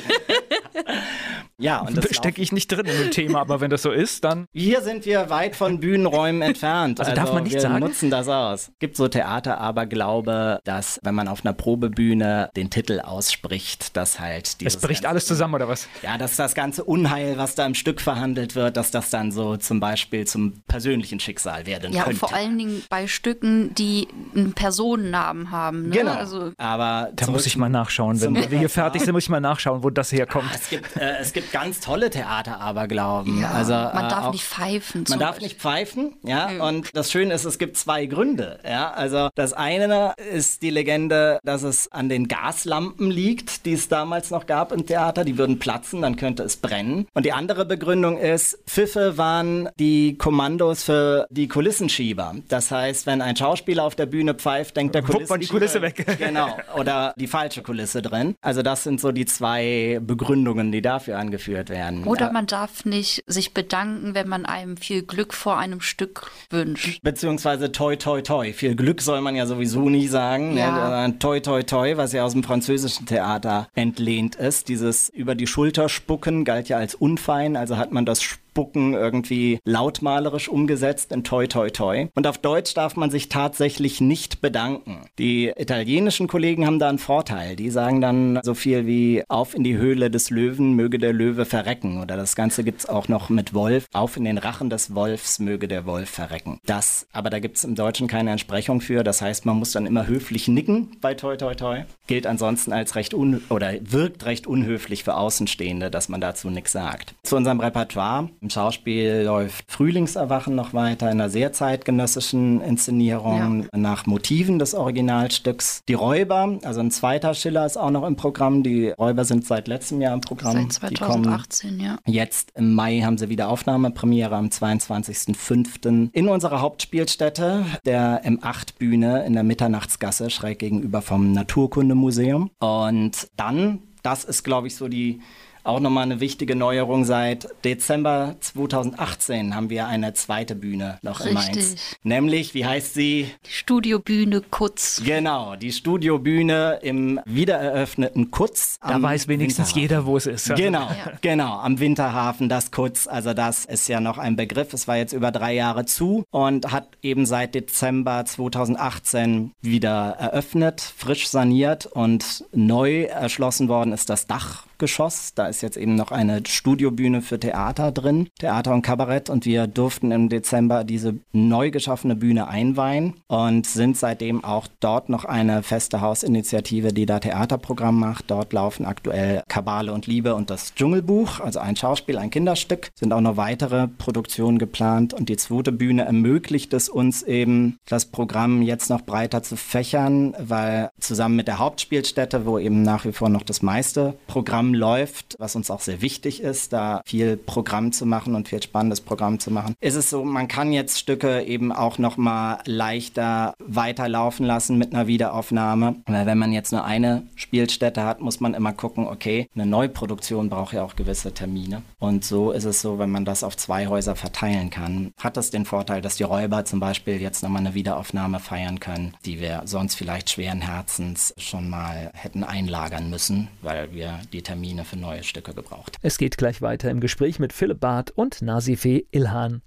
Ja, und das stecke ich nicht drin in dem Thema, aber wenn das so ist, dann. Hier sind wir weit von Bühnenräumen entfernt. Also, also darf man nicht wir sagen. Wir nutzen das aus. Gibt so Theater, aber glaube, dass wenn man auf einer Probebühne den Titel ausspricht, dass halt Es bricht alles zusammen oder was? Ja, dass das ganze Unheil, was da im Stück verhandelt wird, dass das dann so zum Beispiel zum persönlichen Schicksal werden ja, könnte. Ja, vor allen Dingen bei Stücken, die einen Personennamen haben. Ne? Genau. Also, aber da muss ich mal nachschauen. Wenn wir hier fertig sind, muss ich mal nachschauen, wo das herkommt. Ja, es, gibt, äh, es gibt ganz tolle Theater. Theateraberglauben. Ja, also, man äh, darf auch, nicht pfeifen. Man darf nicht pfeifen, ja. Mhm. Und das Schöne ist, es gibt zwei Gründe, ja. Also das eine ist die Legende, dass es an den Gaslampen liegt, die es damals noch gab im Theater. Die würden platzen, dann könnte es brennen. Und die andere Begründung ist, Pfiffe waren die Kommandos für die Kulissenschieber. Das heißt, wenn ein Schauspieler auf der Bühne pfeift, denkt der Kulissenschieber... die Kulisse weg. genau. Oder die falsche Kulisse drin. Also das sind so die zwei Begründungen, die dafür angeführt werden. Oder man darf nicht sich bedanken, wenn man einem viel Glück vor einem Stück wünscht. Beziehungsweise toi toi toi. Viel Glück soll man ja sowieso nie sagen. Ja. Ne? Toi toi toi, was ja aus dem französischen Theater entlehnt ist. Dieses über die Schulter spucken galt ja als unfein, also hat man das Spucken irgendwie lautmalerisch umgesetzt in Toi Toi Toi. Und auf Deutsch darf man sich tatsächlich nicht bedanken. Die italienischen Kollegen haben da einen Vorteil. Die sagen dann so viel wie auf in die Höhle des Löwen, möge der Löwe verrecken. Oder das Ganze gibt's auch noch mit Wolf. Auf in den Rachen des Wolfs, möge der Wolf verrecken. Das, aber da gibt's im Deutschen keine Entsprechung für. Das heißt, man muss dann immer höflich nicken bei Toi Toi Toi. Gilt ansonsten als recht un oder wirkt recht unhöflich für Außenstehende, dass man dazu nichts sagt. Zu unserem Repertoire Im Schauspiel läuft Frühlingserwachen noch weiter in einer sehr zeitgenössischen Inszenierung ja. nach Motiven des Originalstücks. Die Räuber, also ein zweiter Schiller ist auch noch im Programm. Die Räuber sind seit letztem Jahr im Programm. Seit 2018, ja. Jetzt im Mai haben sie wieder Aufnahmepremiere am 22.05. in unserer Hauptspielstätte, der M8-Bühne in der Mitternachtsgasse, schräg gegenüber vom Naturkundemuseum. Und dann, das ist, glaube ich, so die auch nochmal eine wichtige Neuerung. Seit Dezember 2018 haben wir eine zweite Bühne noch Richtig. in Mainz. Nämlich, wie heißt sie? Die Studiobühne Kutz. Genau, die Studiobühne im wiedereröffneten Kutz. Da weiß wenigstens jeder, wo es ist. Genau, ja. genau, am Winterhafen, das Kutz. Also das ist ja noch ein Begriff. Es war jetzt über drei Jahre zu und hat eben seit Dezember 2018 wieder eröffnet, frisch saniert und neu erschlossen worden ist das Dach Erdgeschoss. Da ist jetzt eben noch eine Studiobühne für Theater drin, Theater und Kabarett. Und wir durften im Dezember diese neu geschaffene Bühne einweihen und sind seitdem auch dort noch eine feste Hausinitiative, die da Theaterprogramm macht. Dort laufen aktuell Kabale und Liebe und das Dschungelbuch, also ein Schauspiel, ein Kinderstück. Sind auch noch weitere Produktionen geplant und die zweite Bühne ermöglicht es uns eben, das Programm jetzt noch breiter zu fächern, weil zusammen mit der Hauptspielstätte, wo eben nach wie vor noch das meiste Programm läuft, was uns auch sehr wichtig ist, da viel Programm zu machen und viel spannendes Programm zu machen, ist es so, man kann jetzt Stücke eben auch noch mal leichter weiterlaufen lassen mit einer Wiederaufnahme. Weil wenn man jetzt nur eine Spielstätte hat, muss man immer gucken, okay, eine Neuproduktion braucht ja auch gewisse Termine. Und so ist es so, wenn man das auf zwei Häuser verteilen kann, hat das den Vorteil, dass die Räuber zum Beispiel jetzt nochmal eine Wiederaufnahme feiern können, die wir sonst vielleicht schweren Herzens schon mal hätten einlagern müssen, weil wir die Termine für neue Stücke gebraucht. Es geht gleich weiter im Gespräch mit Philipp Barth und Nasifeh Ilhan.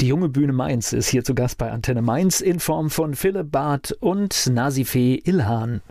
Die junge Bühne Mainz ist hier zu Gast bei Antenne Mainz in Form von Philipp Barth und Nasifeh Ilhan.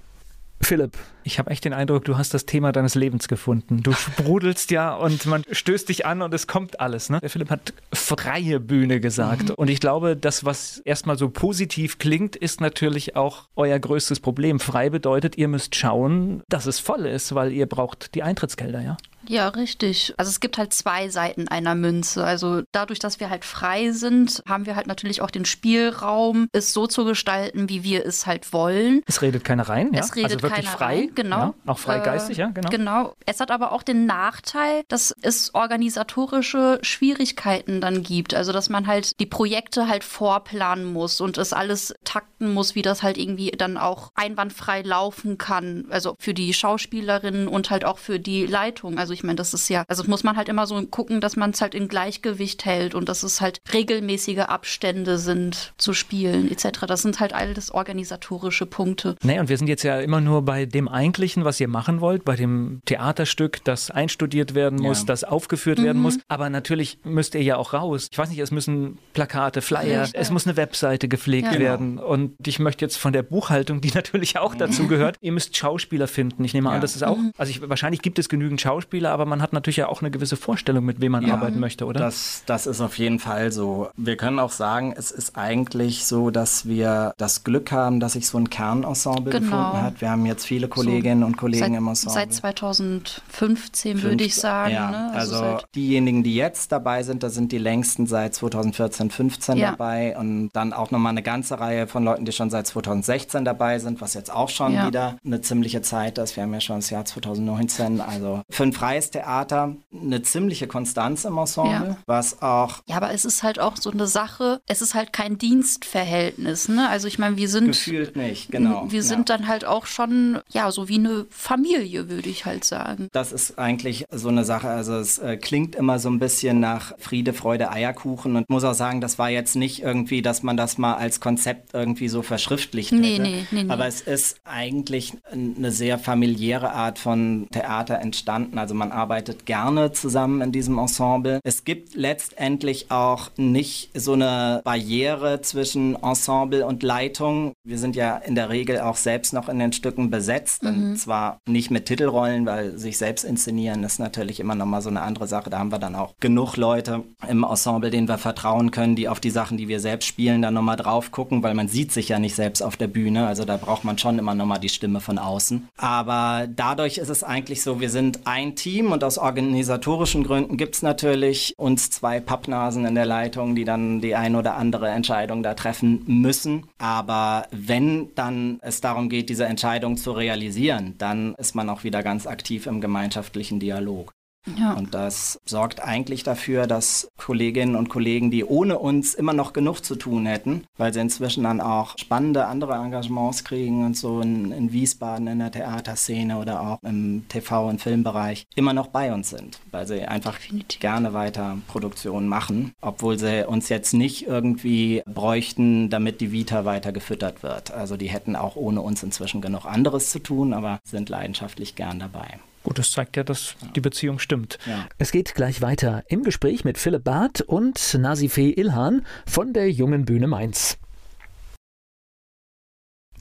Philipp, ich habe echt den Eindruck, du hast das Thema deines Lebens gefunden. Du sprudelst ja und man stößt dich an und es kommt alles. Ne? Der Philipp hat freie Bühne gesagt. Mhm. Und ich glaube, das, was erstmal so positiv klingt, ist natürlich auch euer größtes Problem. Frei bedeutet, ihr müsst schauen, dass es voll ist, weil ihr braucht die Eintrittsgelder, ja? Ja, richtig. Also es gibt halt zwei Seiten einer Münze. Also dadurch, dass wir halt frei sind, haben wir halt natürlich auch den Spielraum, es so zu gestalten, wie wir es halt wollen. Es redet keiner rein, ja? Es redet also wirklich frei, rein, genau. Ja, auch freigeistig, äh, ja, genau. Genau. Es hat aber auch den Nachteil, dass es organisatorische Schwierigkeiten dann gibt. Also dass man halt die Projekte halt vorplanen muss und es alles takten muss, wie das halt irgendwie dann auch einwandfrei laufen kann. Also für die Schauspielerinnen und halt auch für die Leitung. Also also ich meine, das ist ja, also muss man halt immer so gucken, dass man es halt in Gleichgewicht hält und dass es halt regelmäßige Abstände sind zu spielen etc. Das sind halt alles organisatorische Punkte. Nee, und wir sind jetzt ja immer nur bei dem Eigentlichen, was ihr machen wollt, bei dem Theaterstück, das einstudiert werden muss, ja. das aufgeführt mhm. werden muss. Aber natürlich müsst ihr ja auch raus. Ich weiß nicht, es müssen Plakate, Flyer, Richtig. es muss eine Webseite gepflegt ja. werden. Und ich möchte jetzt von der Buchhaltung, die natürlich auch dazu gehört, ihr müsst Schauspieler finden. Ich nehme ja. an, das ist auch, mhm. also ich, wahrscheinlich gibt es genügend Schauspieler, Schauspieler, aber man hat natürlich ja auch eine gewisse Vorstellung, mit wem man ja, arbeiten möchte, oder? Das, das ist auf jeden Fall so. Wir können auch sagen, es ist eigentlich so, dass wir das Glück haben, dass sich so ein Kernensemble genau. gefunden hat. Wir haben jetzt viele Kolleginnen so, und Kollegen seit, im Ensemble. Seit 2015 würde ich sagen. Ja, ne? also, also diejenigen, die jetzt dabei sind, da sind die längsten seit 2014, 15 ja. dabei und dann auch nochmal eine ganze Reihe von Leuten, die schon seit 2016 dabei sind, was jetzt auch schon ja. wieder eine ziemliche Zeit ist. Wir haben ja schon das Jahr 2019, also fünf Reihen freies Theater eine ziemliche Konstanz im Ensemble, ja. was auch. Ja, aber es ist halt auch so eine Sache, es ist halt kein Dienstverhältnis, ne? Also ich meine, wir sind. Gefühlt nicht, genau. Wir sind ja. dann halt auch schon, ja, so wie eine Familie, würde ich halt sagen. Das ist eigentlich so eine Sache. Also es äh, klingt immer so ein bisschen nach Friede, Freude, Eierkuchen und muss auch sagen, das war jetzt nicht irgendwie, dass man das mal als Konzept irgendwie so verschriftlicht nee, hätte. Nee, nee, nee. Aber es ist eigentlich eine sehr familiäre Art von Theater entstanden. Also man arbeitet gerne zusammen in diesem Ensemble. Es gibt letztendlich auch nicht so eine Barriere zwischen Ensemble und Leitung. Wir sind ja in der Regel auch selbst noch in den Stücken besetzt. Mhm. Und zwar nicht mit Titelrollen, weil sich selbst inszenieren ist natürlich immer noch mal so eine andere Sache. Da haben wir dann auch genug Leute im Ensemble, denen wir vertrauen können, die auf die Sachen, die wir selbst spielen, dann nochmal drauf gucken, weil man sieht sich ja nicht selbst auf der Bühne. Also da braucht man schon immer nochmal die Stimme von außen. Aber dadurch ist es eigentlich so, wir sind ein Team Team und aus organisatorischen Gründen gibt es natürlich uns zwei Pappnasen in der Leitung, die dann die ein oder andere Entscheidung da treffen müssen. Aber wenn dann es darum geht, diese Entscheidung zu realisieren, dann ist man auch wieder ganz aktiv im gemeinschaftlichen Dialog. Ja. Und das sorgt eigentlich dafür, dass Kolleginnen und Kollegen, die ohne uns immer noch genug zu tun hätten, weil sie inzwischen dann auch spannende andere Engagements kriegen und so in, in Wiesbaden in der Theaterszene oder auch im TV- und Filmbereich, immer noch bei uns sind, weil sie einfach Definitiv. gerne weiter Produktionen machen, obwohl sie uns jetzt nicht irgendwie bräuchten, damit die Vita weiter gefüttert wird. Also die hätten auch ohne uns inzwischen genug anderes zu tun, aber sind leidenschaftlich gern dabei. Gut, das zeigt ja, dass die Beziehung stimmt. Ja. Es geht gleich weiter im Gespräch mit Philipp Barth und Nasifee Ilhan von der Jungen Bühne Mainz.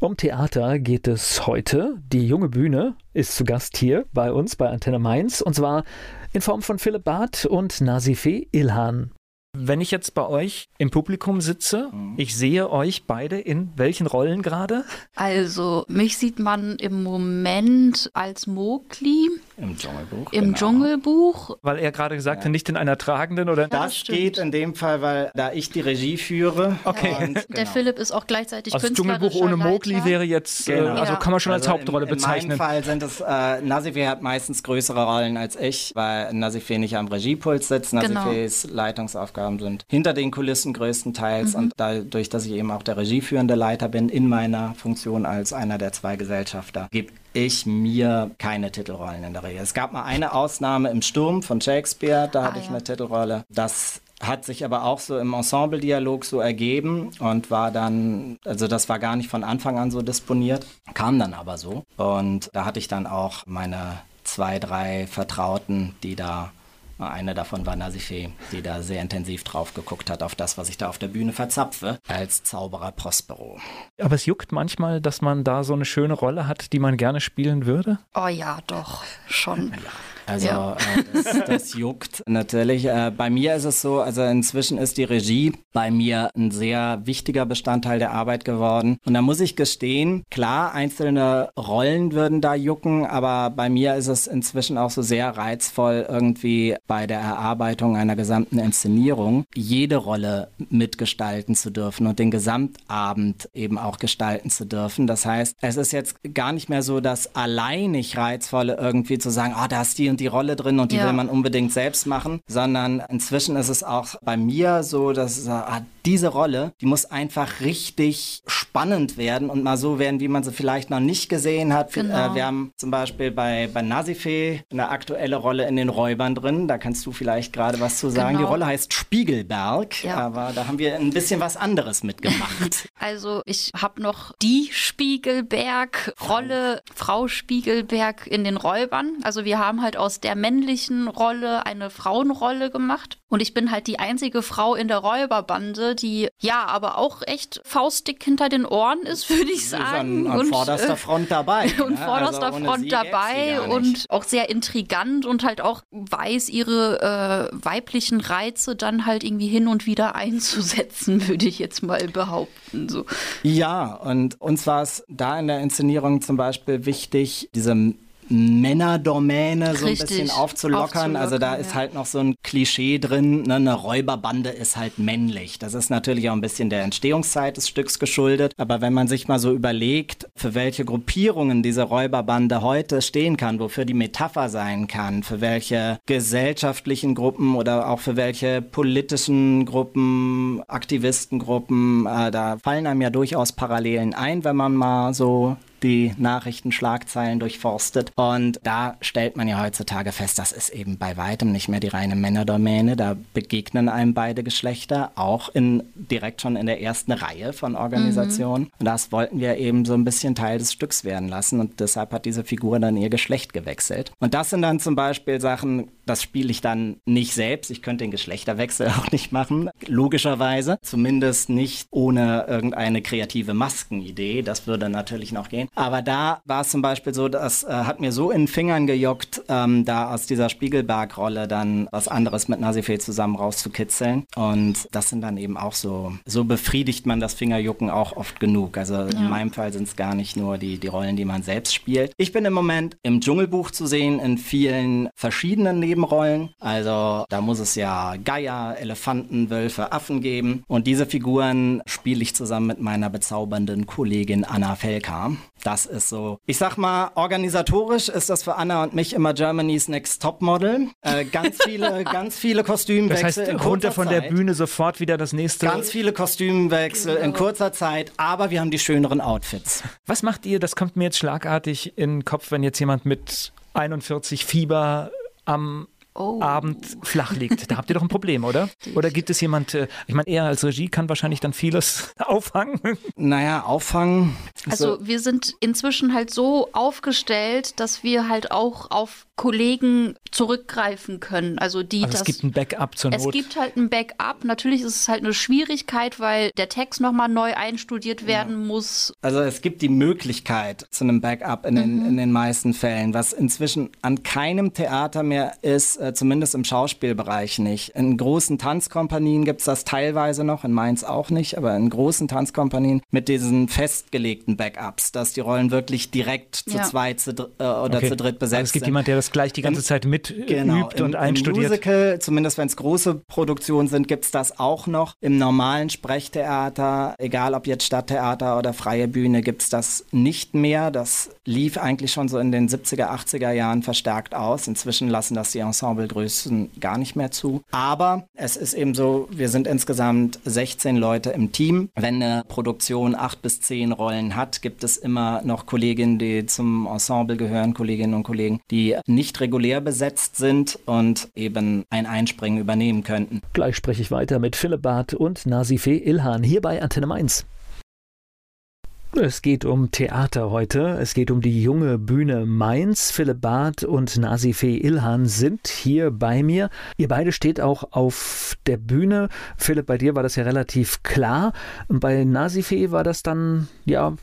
Um Theater geht es heute. Die junge Bühne ist zu Gast hier bei uns bei Antenne Mainz und zwar in Form von Philipp Barth und Nasifee Ilhan. Wenn ich jetzt bei euch im Publikum sitze, mhm. ich sehe euch beide in welchen Rollen gerade? Also, mich sieht man im Moment als Mowgli. Im Dschungelbuch. Im genau. Dschungelbuch. Weil er gerade gesagt hat, nicht in einer tragenden oder. Das, das geht in dem Fall, weil da ich die Regie führe. Okay. Und, genau. Der Philipp ist auch gleichzeitig also Dschungelbuch ohne Mowgli wäre jetzt, äh, genau. also kann man schon als also Hauptrolle in, bezeichnen. In meinem Fall sind es, äh, Nasifeh hat meistens größere Rollen als ich, weil Nasifeh nicht am Regiepuls sitzt. Nasifehs genau. Leitungsaufgaben sind hinter den Kulissen größtenteils mhm. und dadurch, dass ich eben auch der regieführende Leiter bin in meiner Funktion als einer der zwei Gesellschafter, gebe ich mir keine Titelrollen in der Regel. Es gab mal eine Ausnahme im Sturm von Shakespeare, da ah, hatte ich ja. eine Titelrolle. Das hat sich aber auch so im Ensemble-Dialog so ergeben und war dann, also das war gar nicht von Anfang an so disponiert, kam dann aber so. Und da hatte ich dann auch meine zwei, drei Vertrauten, die da eine davon war Nasifee, die da sehr intensiv drauf geguckt hat, auf das, was ich da auf der Bühne verzapfe, als Zauberer Prospero. Aber es juckt manchmal, dass man da so eine schöne Rolle hat, die man gerne spielen würde? Oh ja, doch, schon. Ja. Also ja. äh, das, das, juckt natürlich. Äh, bei mir ist es so, also inzwischen ist die Regie bei mir ein sehr wichtiger Bestandteil der Arbeit geworden. Und da muss ich gestehen, klar, einzelne Rollen würden da jucken, aber bei mir ist es inzwischen auch so sehr reizvoll, irgendwie bei der Erarbeitung einer gesamten Inszenierung jede Rolle mitgestalten zu dürfen und den Gesamtabend eben auch gestalten zu dürfen. Das heißt, es ist jetzt gar nicht mehr so das alleinig Reizvolle irgendwie zu sagen, ah, oh, da ist die und die Rolle drin und die ja. will man unbedingt selbst machen, sondern inzwischen ist es auch bei mir so, dass ah, diese Rolle, die muss einfach richtig spannend werden und mal so werden, wie man sie vielleicht noch nicht gesehen hat. Genau. Äh, wir haben zum Beispiel bei, bei Nasifee eine aktuelle Rolle in den Räubern drin. Da kannst du vielleicht gerade was zu sagen. Genau. Die Rolle heißt Spiegelberg, ja. aber da haben wir ein bisschen was anderes mitgemacht. Also ich habe noch die Spiegelberg-Rolle, Frau Spiegelberg in den Räubern. Also wir haben halt aus der männlichen Rolle eine Frauenrolle gemacht. Und ich bin halt die einzige Frau in der Räuberbande, die ja aber auch echt faustdick hinter den Ohren ist, würde ich sagen. An, an und, vorderster äh, Front dabei. Und ne? vorderster also Front dabei und auch sehr intrigant und halt auch weiß, ihre äh, weiblichen Reize dann halt irgendwie hin und wieder einzusetzen, würde ich jetzt mal behaupten. So. Ja, und uns war es da in der Inszenierung zum Beispiel wichtig, diese Männerdomäne so ein bisschen aufzulockern. aufzulockern. Also da ist halt noch so ein Klischee drin, ne? eine Räuberbande ist halt männlich. Das ist natürlich auch ein bisschen der Entstehungszeit des Stücks geschuldet. Aber wenn man sich mal so überlegt, für welche Gruppierungen diese Räuberbande heute stehen kann, wofür die Metapher sein kann, für welche gesellschaftlichen Gruppen oder auch für welche politischen Gruppen, Aktivistengruppen, äh, da fallen einem ja durchaus Parallelen ein, wenn man mal so die Nachrichtenschlagzeilen durchforstet. Und da stellt man ja heutzutage fest, das ist eben bei weitem nicht mehr die reine Männerdomäne. Da begegnen einem beide Geschlechter, auch in, direkt schon in der ersten Reihe von Organisationen. Mhm. Und das wollten wir eben so ein bisschen Teil des Stücks werden lassen. Und deshalb hat diese Figur dann ihr Geschlecht gewechselt. Und das sind dann zum Beispiel Sachen, das spiele ich dann nicht selbst. Ich könnte den Geschlechterwechsel auch nicht machen, logischerweise. Zumindest nicht ohne irgendeine kreative Maskenidee. Das würde natürlich noch gehen. Aber da war es zum Beispiel so, das äh, hat mir so in den Fingern gejuckt, ähm, da aus dieser Spiegelberg-Rolle dann was anderes mit Nasifee zusammen rauszukitzeln. Und das sind dann eben auch so, so befriedigt man das Fingerjucken auch oft genug. Also ja. in meinem Fall sind es gar nicht nur die, die Rollen, die man selbst spielt. Ich bin im Moment im Dschungelbuch zu sehen in vielen verschiedenen Nebenrollen. Also da muss es ja Geier, Elefanten, Wölfe, Affen geben. Und diese Figuren spiele ich zusammen mit meiner bezaubernden Kollegin Anna Felka. Das ist so, ich sag mal, organisatorisch ist das für Anna und mich immer Germany's Next Top Model. Äh, ganz viele, ganz viele Kostümwechsel. Das heißt, runter von Zeit. der Bühne sofort wieder das nächste. Ganz viele Kostümwechsel in kurzer Zeit, aber wir haben die schöneren Outfits. Was macht ihr? Das kommt mir jetzt schlagartig in den Kopf, wenn jetzt jemand mit 41 Fieber am oh. Abend flach liegt. Da habt ihr doch ein Problem, oder? Oder gibt es jemand, äh, ich meine, er als Regie kann wahrscheinlich dann vieles auffangen. Naja, auffangen. Also wir sind inzwischen halt so aufgestellt, dass wir halt auch auf Kollegen zurückgreifen können. Also die also das, es gibt ein Backup zur Not. Es gibt halt ein Backup. Natürlich ist es halt eine Schwierigkeit, weil der Text nochmal neu einstudiert werden ja. muss. Also es gibt die Möglichkeit zu einem Backup in den, mhm. in den meisten Fällen, was inzwischen an keinem Theater mehr ist, äh, zumindest im Schauspielbereich nicht. In großen Tanzkompanien gibt es das teilweise noch, in Mainz auch nicht, aber in großen Tanzkompanien mit diesen festgelegten Backups, dass die Rollen wirklich direkt zu ja. zweit zu, äh, oder okay. zu dritt besetzt also es gibt sind. jemand, der das gleich die ganze Zeit mit genau, übt und im, einstudiert. Im Musical, zumindest wenn es große Produktionen sind, gibt es das auch noch. Im normalen Sprechtheater, egal ob jetzt Stadttheater oder freie Bühne, gibt es das nicht mehr. Das lief eigentlich schon so in den 70er, 80er Jahren verstärkt aus. Inzwischen lassen das die Ensemblegrößen gar nicht mehr zu. Aber es ist eben so, wir sind insgesamt 16 Leute im Team. Wenn eine Produktion acht bis zehn Rollen hat, gibt es immer noch Kolleginnen, die zum Ensemble gehören, Kolleginnen und Kollegen, die nicht regulär besetzt sind und eben ein Einspringen übernehmen könnten. Gleich spreche ich weiter mit Philipp Barth und Nasifee Ilhan hier bei Antenne Mainz. Es geht um Theater heute. Es geht um die junge Bühne Mainz. Philipp Barth und Nasifee Ilhan sind hier bei mir. Ihr beide steht auch auf der Bühne. Philipp, bei dir war das ja relativ klar. Bei Nasifee war das dann, ja,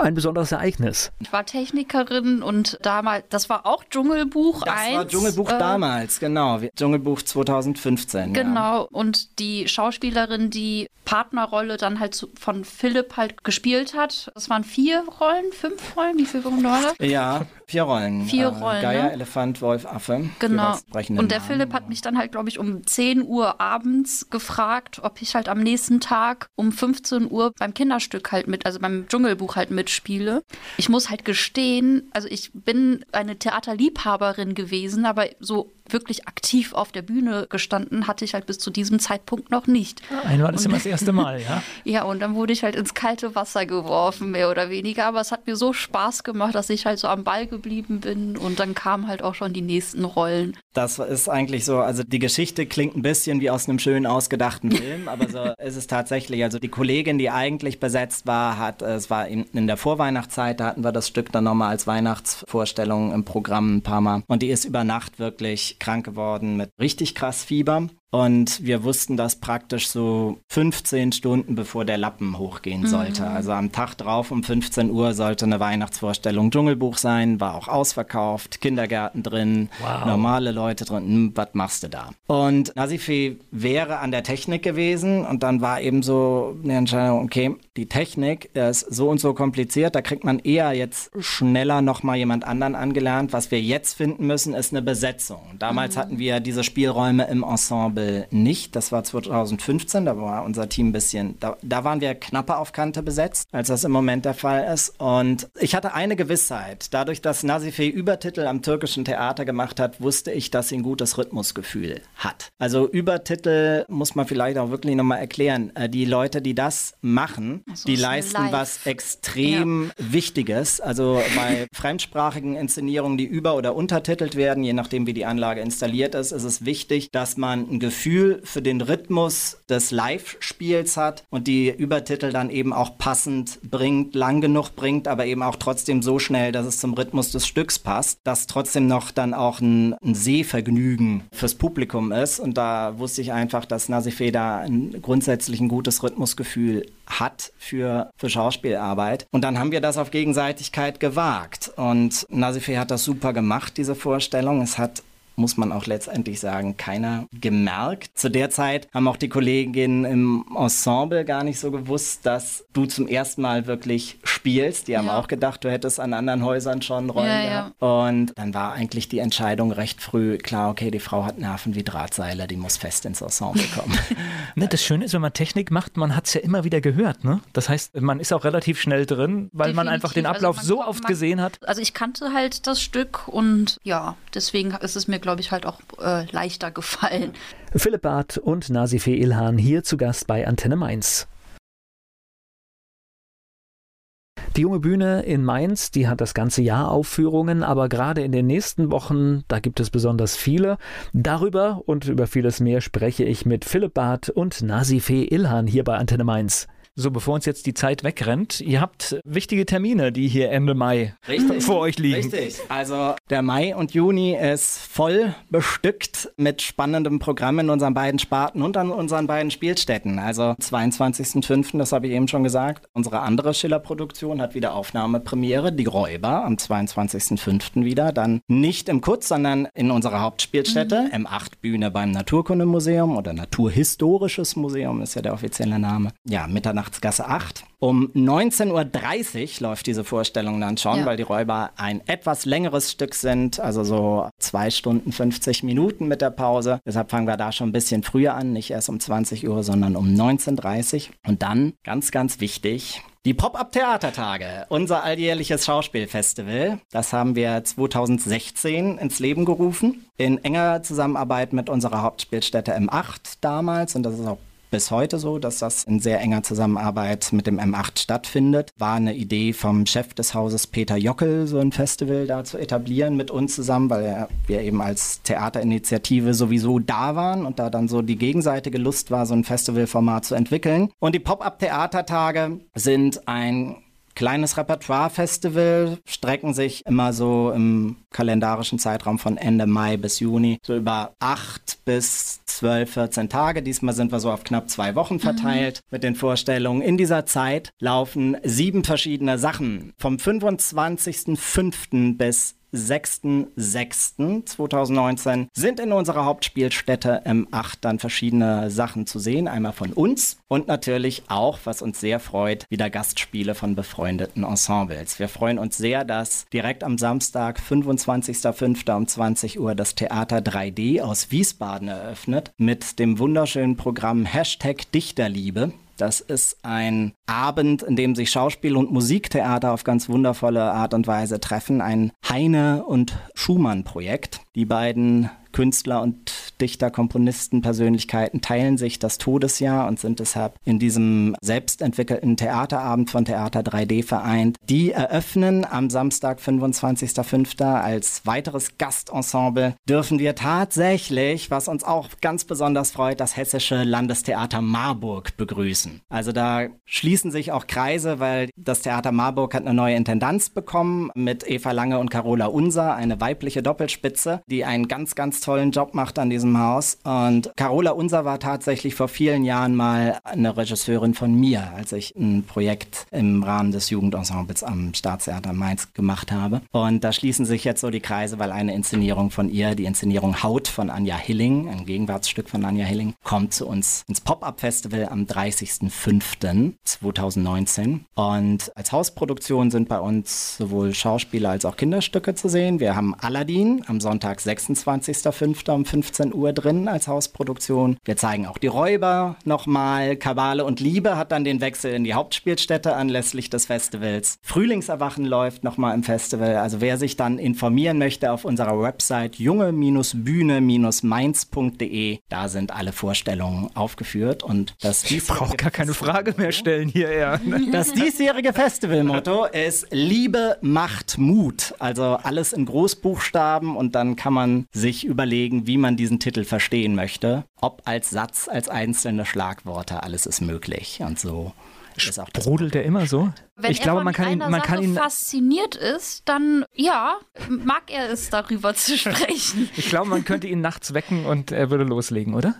ein besonderes Ereignis. Ich war Technikerin und damals, das war auch Dschungelbuch das 1. Das war Dschungelbuch äh, damals, genau. Dschungelbuch 2015. Genau. Ja. Und die Schauspielerin, die Partnerrolle dann halt von Philipp halt gespielt hat, das waren vier Rollen, fünf Rollen, wie viele Rollen war das? Ja, Vier Rollen. Vier äh, Rollen. Geier, ne? Elefant, Wolf, Affe. Genau. Und der Philipp hat mich dann halt, glaube ich, um 10 Uhr abends gefragt, ob ich halt am nächsten Tag um 15 Uhr beim Kinderstück halt mit, also beim Dschungelbuch halt mitspiele. Ich muss halt gestehen, also ich bin eine Theaterliebhaberin gewesen, aber so wirklich aktiv auf der Bühne gestanden hatte ich halt bis zu diesem Zeitpunkt noch nicht. Einmal ist immer das erste Mal, ja? ja, und dann wurde ich halt ins kalte Wasser geworfen, mehr oder weniger. Aber es hat mir so Spaß gemacht, dass ich halt so am Ball geblieben bin und dann kamen halt auch schon die nächsten Rollen. Das ist eigentlich so, also die Geschichte klingt ein bisschen wie aus einem schön ausgedachten Film, aber so ist es tatsächlich. Also die Kollegin, die eigentlich besetzt war, hat, es war in der Vorweihnachtszeit, da hatten wir das Stück dann nochmal als Weihnachtsvorstellung im Programm ein paar Mal. Und die ist über Nacht wirklich krank geworden mit richtig krass Fieber. Und wir wussten das praktisch so 15 Stunden bevor der Lappen hochgehen sollte. Mhm. Also am Tag drauf um 15 Uhr sollte eine Weihnachtsvorstellung Dschungelbuch sein, war auch ausverkauft, Kindergärten drin, wow. normale Leute drin. Hm, was machst du da? Und Nasifi wäre an der Technik gewesen und dann war eben so eine Entscheidung, okay, die Technik ist so und so kompliziert, da kriegt man eher jetzt schneller nochmal jemand anderen angelernt. Was wir jetzt finden müssen, ist eine Besetzung. Damals mhm. hatten wir diese Spielräume im Ensemble Ensemble nicht. Das war 2015, da war unser Team ein bisschen, da, da waren wir knapper auf Kante besetzt, als das im Moment der Fall ist. Und ich hatte eine Gewissheit. Dadurch, dass Nasifeh Übertitel am türkischen Theater gemacht hat, wusste ich, dass sie ein gutes Rhythmusgefühl hat. Also Übertitel muss man vielleicht auch wirklich nochmal erklären. Äh, die Leute, die das machen, also die leisten live. was extrem ja. Wichtiges. Also bei fremdsprachigen Inszenierungen, die über- oder untertitelt werden, je nachdem, wie die Anlage installiert ist, ist es wichtig, dass man ein Gefühl für den Rhythmus des Live-Spiels hat und die Übertitel dann eben auch passend bringt, lang genug bringt, aber eben auch trotzdem so schnell, dass es zum Rhythmus des Stücks passt, dass trotzdem noch dann auch ein, ein Sehvergnügen fürs Publikum ist. Und da wusste ich einfach, dass Nasifeh da ein grundsätzlich ein gutes Rhythmusgefühl hat für, für Schauspielarbeit. Und dann haben wir das auf Gegenseitigkeit gewagt. Und Nasifeh hat das super gemacht, diese Vorstellung. Es hat muss man auch letztendlich sagen, keiner gemerkt. Zu der Zeit haben auch die Kolleginnen im Ensemble gar nicht so gewusst, dass du zum ersten Mal wirklich spielst. Die haben ja. auch gedacht, du hättest an anderen Häusern schon Rollen ja, gehabt. Ja. Und dann war eigentlich die Entscheidung recht früh klar, okay, die Frau hat Nerven wie Drahtseile, die muss fest ins Ensemble kommen. ne, das Schöne ist, wenn man Technik macht, man hat es ja immer wieder gehört. Ne? Das heißt, man ist auch relativ schnell drin, weil Definitiv. man einfach den Ablauf also so oft man, gesehen hat. Also ich kannte halt das Stück und ja, deswegen ist es mir, glaube glaube ich, halt auch äh, leichter gefallen. Philipp Barth und Nasife Ilhan hier zu Gast bei Antenne Mainz. Die junge Bühne in Mainz, die hat das ganze Jahr Aufführungen, aber gerade in den nächsten Wochen, da gibt es besonders viele. Darüber und über vieles mehr spreche ich mit Philipp Barth und Nasife Ilhan hier bei Antenne Mainz. So, bevor uns jetzt die Zeit wegrennt, ihr habt wichtige Termine, die hier Ende Mai Richtig. vor euch liegen. Richtig. Also der Mai und Juni ist voll bestückt mit spannendem Programm in unseren beiden Sparten und an unseren beiden Spielstätten. Also 22.05., das habe ich eben schon gesagt. Unsere andere Schiller-Produktion hat wieder Aufnahmepremiere, Die Räuber, am 22.05. wieder. Dann nicht im Kutz, sondern in unserer Hauptspielstätte, mhm. M8 Bühne beim Naturkundemuseum oder Naturhistorisches Museum ist ja der offizielle Name. Ja, Mitternacht Weihnachtsgasse 8. Um 19.30 Uhr läuft diese Vorstellung dann schon, ja. weil die Räuber ein etwas längeres Stück sind, also so 2 Stunden 50 Minuten mit der Pause. Deshalb fangen wir da schon ein bisschen früher an, nicht erst um 20 Uhr, sondern um 19.30 Uhr. Und dann, ganz, ganz wichtig, die Pop-Up-Theatertage, unser alljährliches Schauspielfestival, das haben wir 2016 ins Leben gerufen, in enger Zusammenarbeit mit unserer Hauptspielstätte M8 damals und das ist auch bis heute so, dass das in sehr enger Zusammenarbeit mit dem M8 stattfindet. War eine Idee vom Chef des Hauses Peter Jockel, so ein Festival da zu etablieren mit uns zusammen, weil wir eben als Theaterinitiative sowieso da waren und da dann so die gegenseitige Lust war, so ein Festivalformat zu entwickeln. Und die Pop-up-Theatertage sind ein kleines Repertoire-Festival, strecken sich immer so im kalendarischen Zeitraum von Ende Mai bis Juni, so über acht bis zwölf, 14 Tage. Diesmal sind wir so auf knapp zwei Wochen verteilt mhm. mit den Vorstellungen. In dieser Zeit laufen sieben verschiedene Sachen. Vom 25.05. bis 6.6.2019 sind in unserer Hauptspielstätte M8 dann verschiedene Sachen zu sehen. Einmal von uns und natürlich auch, was uns sehr freut, wieder Gastspiele von befreundeten Ensembles. Wir freuen uns sehr, dass direkt am Samstag, 25.05. um 20 Uhr das Theater 3D aus Wiesbaden eröffnet mit dem wunderschönen Programm Hashtag Dichterliebe. Das ist ein Abend, in dem sich Schauspiel und Musiktheater auf ganz wundervolle Art und Weise treffen. Ein Heine- und Schumann-Projekt. Die beiden Künstler und Dichter, Komponisten, Persönlichkeiten teilen sich das Todesjahr und sind deshalb in diesem selbstentwickelten Theaterabend von Theater 3D vereint. Die eröffnen am Samstag, 25.05. als weiteres Gastensemble dürfen wir tatsächlich, was uns auch ganz besonders freut, das Hessische Landestheater Marburg begrüßen. Also da schließen sich auch Kreise, weil das Theater Marburg hat eine neue Intendanz bekommen mit Eva Lange und Carola Unser, eine weibliche Doppelspitze, die einen ganz, ganz tollen Job macht an diesem Haus. Und Carola Unser war tatsächlich vor vielen Jahren mal eine Regisseurin von mir, als ich ein Projekt im Rahmen des Jugendensembles am Staatstheater Mainz gemacht habe. Und da schließen sich jetzt so die Kreise, weil eine Inszenierung von ihr, die Inszenierung Haut von Anja Hilling, ein Gegenwartsstück von Anja Hilling, kommt zu uns ins Pop-Up-Festival am 30.05.2019. Und als Hausproduktion sind bei uns sowohl Schauspieler als auch Kinderstücke zu sehen. Wir haben Aladdin am Sonntag 26.05. um 15 Uhr drin als Hausproduktion. Wir zeigen auch die Räuber nochmal. Kabale und Liebe hat dann den Wechsel in die Hauptspielstätte anlässlich des Festivals. Frühlingserwachen läuft nochmal im Festival. Also wer sich dann informieren möchte auf unserer Website junge-bühne-mainz.de, da sind alle Vorstellungen aufgeführt und das Ich brauche gar keine Frage mehr stellen hier eher. Das diesjährige Festivalmotto ist Liebe macht Mut. Also alles in Großbuchstaben und dann kann man sich über überlegen, wie man diesen Titel verstehen möchte. Ob als Satz, als einzelne Schlagworte, alles ist möglich. Und so ist auch das Brodelt er immer so? Wenn ich er glaube, man kann ihn, man Sache kann ihn fasziniert ist, dann ja, mag er es darüber zu sprechen. Ich glaube, man könnte ihn nachts wecken und er würde loslegen, oder?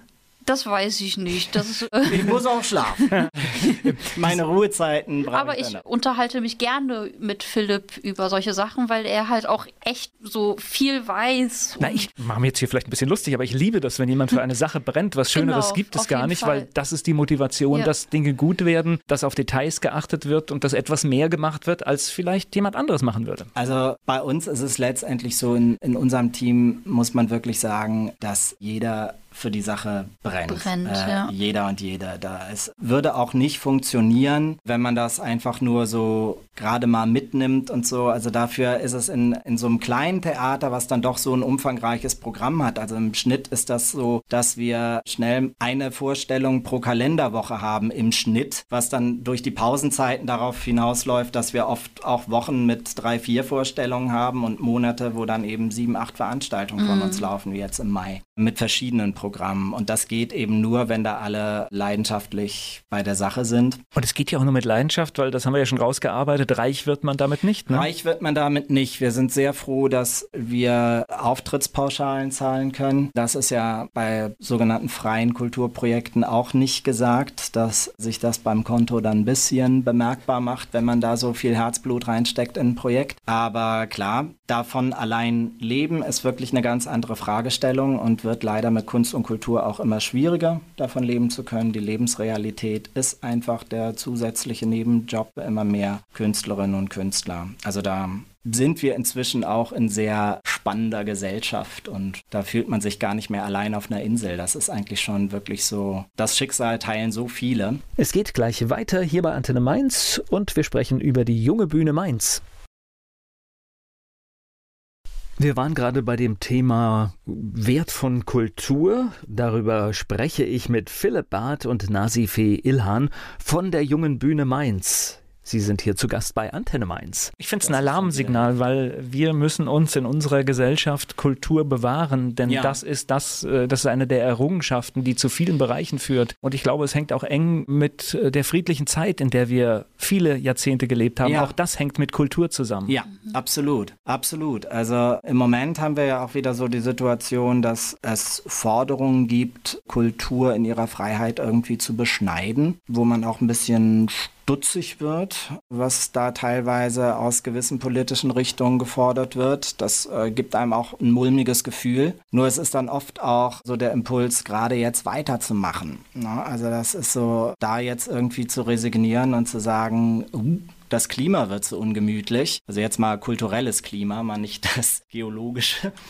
Das weiß ich nicht. Das ist, äh ich muss auch schlafen. Meine Ruhezeiten brauche Aber ich, ich unterhalte mich gerne mit Philipp über solche Sachen, weil er halt auch echt so viel weiß. Na, ich mache mir jetzt hier vielleicht ein bisschen lustig, aber ich liebe das, wenn jemand für eine Sache brennt. Was Schöneres genau, gibt es gar nicht, Fall. weil das ist die Motivation, ja. dass Dinge gut werden, dass auf Details geachtet wird und dass etwas mehr gemacht wird, als vielleicht jemand anderes machen würde. Also bei uns ist es letztendlich so, in, in unserem Team muss man wirklich sagen, dass jeder für die Sache brennt. brennt äh, ja. Jeder und jede da. Es würde auch nicht funktionieren, wenn man das einfach nur so gerade mal mitnimmt und so. Also dafür ist es in, in so einem kleinen Theater, was dann doch so ein umfangreiches Programm hat. Also im Schnitt ist das so, dass wir schnell eine Vorstellung pro Kalenderwoche haben im Schnitt, was dann durch die Pausenzeiten darauf hinausläuft, dass wir oft auch Wochen mit drei, vier Vorstellungen haben und Monate, wo dann eben sieben, acht Veranstaltungen mhm. von uns laufen, wie jetzt im Mai, mit verschiedenen Programmen. Und das geht eben nur, wenn da alle leidenschaftlich bei der Sache sind. Und es geht ja auch nur mit Leidenschaft, weil das haben wir ja schon rausgearbeitet. Reich wird man damit nicht. Ne? Reich wird man damit nicht. Wir sind sehr froh, dass wir Auftrittspauschalen zahlen können. Das ist ja bei sogenannten freien Kulturprojekten auch nicht gesagt, dass sich das beim Konto dann ein bisschen bemerkbar macht, wenn man da so viel Herzblut reinsteckt in ein Projekt. Aber klar, davon allein leben ist wirklich eine ganz andere Fragestellung und wird leider mit Kunst und Kultur auch immer schwieriger, davon leben zu können. Die Lebensrealität ist einfach der zusätzliche Nebenjob immer mehr Künstlerinnen und Künstler. Also da sind wir inzwischen auch in sehr spannender Gesellschaft und da fühlt man sich gar nicht mehr allein auf einer Insel. Das ist eigentlich schon wirklich so, das Schicksal teilen so viele. Es geht gleich weiter hier bei Antenne Mainz und wir sprechen über die junge Bühne Mainz. Wir waren gerade bei dem Thema Wert von Kultur. Darüber spreche ich mit Philipp Barth und Nasifee Ilhan von der Jungen Bühne Mainz. Sie sind hier zu Gast bei Antenne Mainz. Ich finde es ein Alarmsignal, weil wir müssen uns in unserer Gesellschaft Kultur bewahren, denn ja. das ist das, äh, das ist eine der Errungenschaften, die zu vielen Bereichen führt. Und ich glaube, es hängt auch eng mit äh, der friedlichen Zeit, in der wir viele Jahrzehnte gelebt haben. Ja. Auch das hängt mit Kultur zusammen. Ja, absolut, absolut. Also im Moment haben wir ja auch wieder so die Situation, dass es Forderungen gibt, Kultur in ihrer Freiheit irgendwie zu beschneiden, wo man auch ein bisschen stutzig wird, was da teilweise aus gewissen politischen Richtungen gefordert wird. Das äh, gibt einem auch ein mulmiges Gefühl. Nur es ist dann oft auch so der Impuls, gerade jetzt weiterzumachen. Ne? Also das ist so, da jetzt irgendwie zu resignieren und zu sagen, uh, das Klima wird so ungemütlich. Also jetzt mal kulturelles Klima, mal nicht das geologische.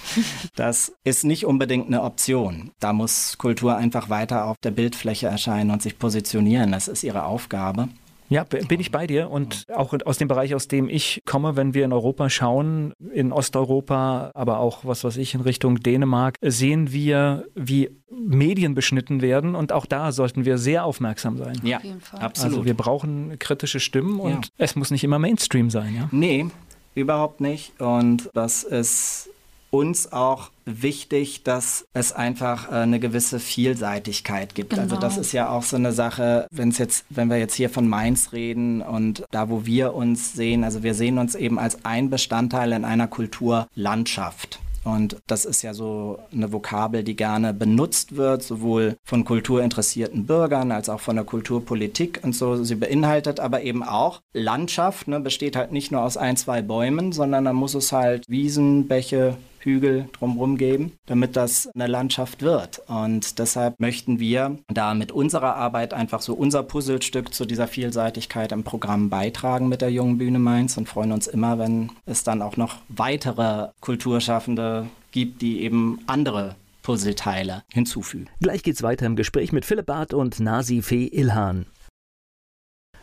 Das ist nicht unbedingt eine Option. Da muss Kultur einfach weiter auf der Bildfläche erscheinen und sich positionieren. Das ist ihre Aufgabe. Ja, bin ich bei dir und auch aus dem Bereich, aus dem ich komme, wenn wir in Europa schauen, in Osteuropa, aber auch was weiß ich in Richtung Dänemark, sehen wir, wie Medien beschnitten werden und auch da sollten wir sehr aufmerksam sein. Ja, absolut. Also wir brauchen kritische Stimmen und ja. es muss nicht immer Mainstream sein, ja? Nee, überhaupt nicht und das ist uns auch wichtig, dass es einfach äh, eine gewisse Vielseitigkeit gibt. Genau. Also das genau. ist ja auch so eine Sache, wenn es jetzt, wenn wir jetzt hier von Mainz reden und da, wo wir uns sehen, also wir sehen uns eben als ein Bestandteil in einer Kulturlandschaft. Und das ist ja so eine Vokabel, die gerne benutzt wird, sowohl von kulturinteressierten Bürgern als auch von der Kulturpolitik und so. Sie beinhaltet aber eben auch Landschaft, ne, besteht halt nicht nur aus ein, zwei Bäumen, sondern da muss es halt Wiesen, Bäche, Hügel drumherum geben, damit das eine Landschaft wird. Und deshalb möchten wir da mit unserer Arbeit einfach so unser Puzzlestück zu dieser Vielseitigkeit im Programm beitragen mit der Jungen Bühne Mainz und freuen uns immer, wenn es dann auch noch weitere Kulturschaffende gibt, die eben andere Puzzleteile hinzufügen. Gleich geht's weiter im Gespräch mit Philipp Barth und Nasi Fee Ilhan.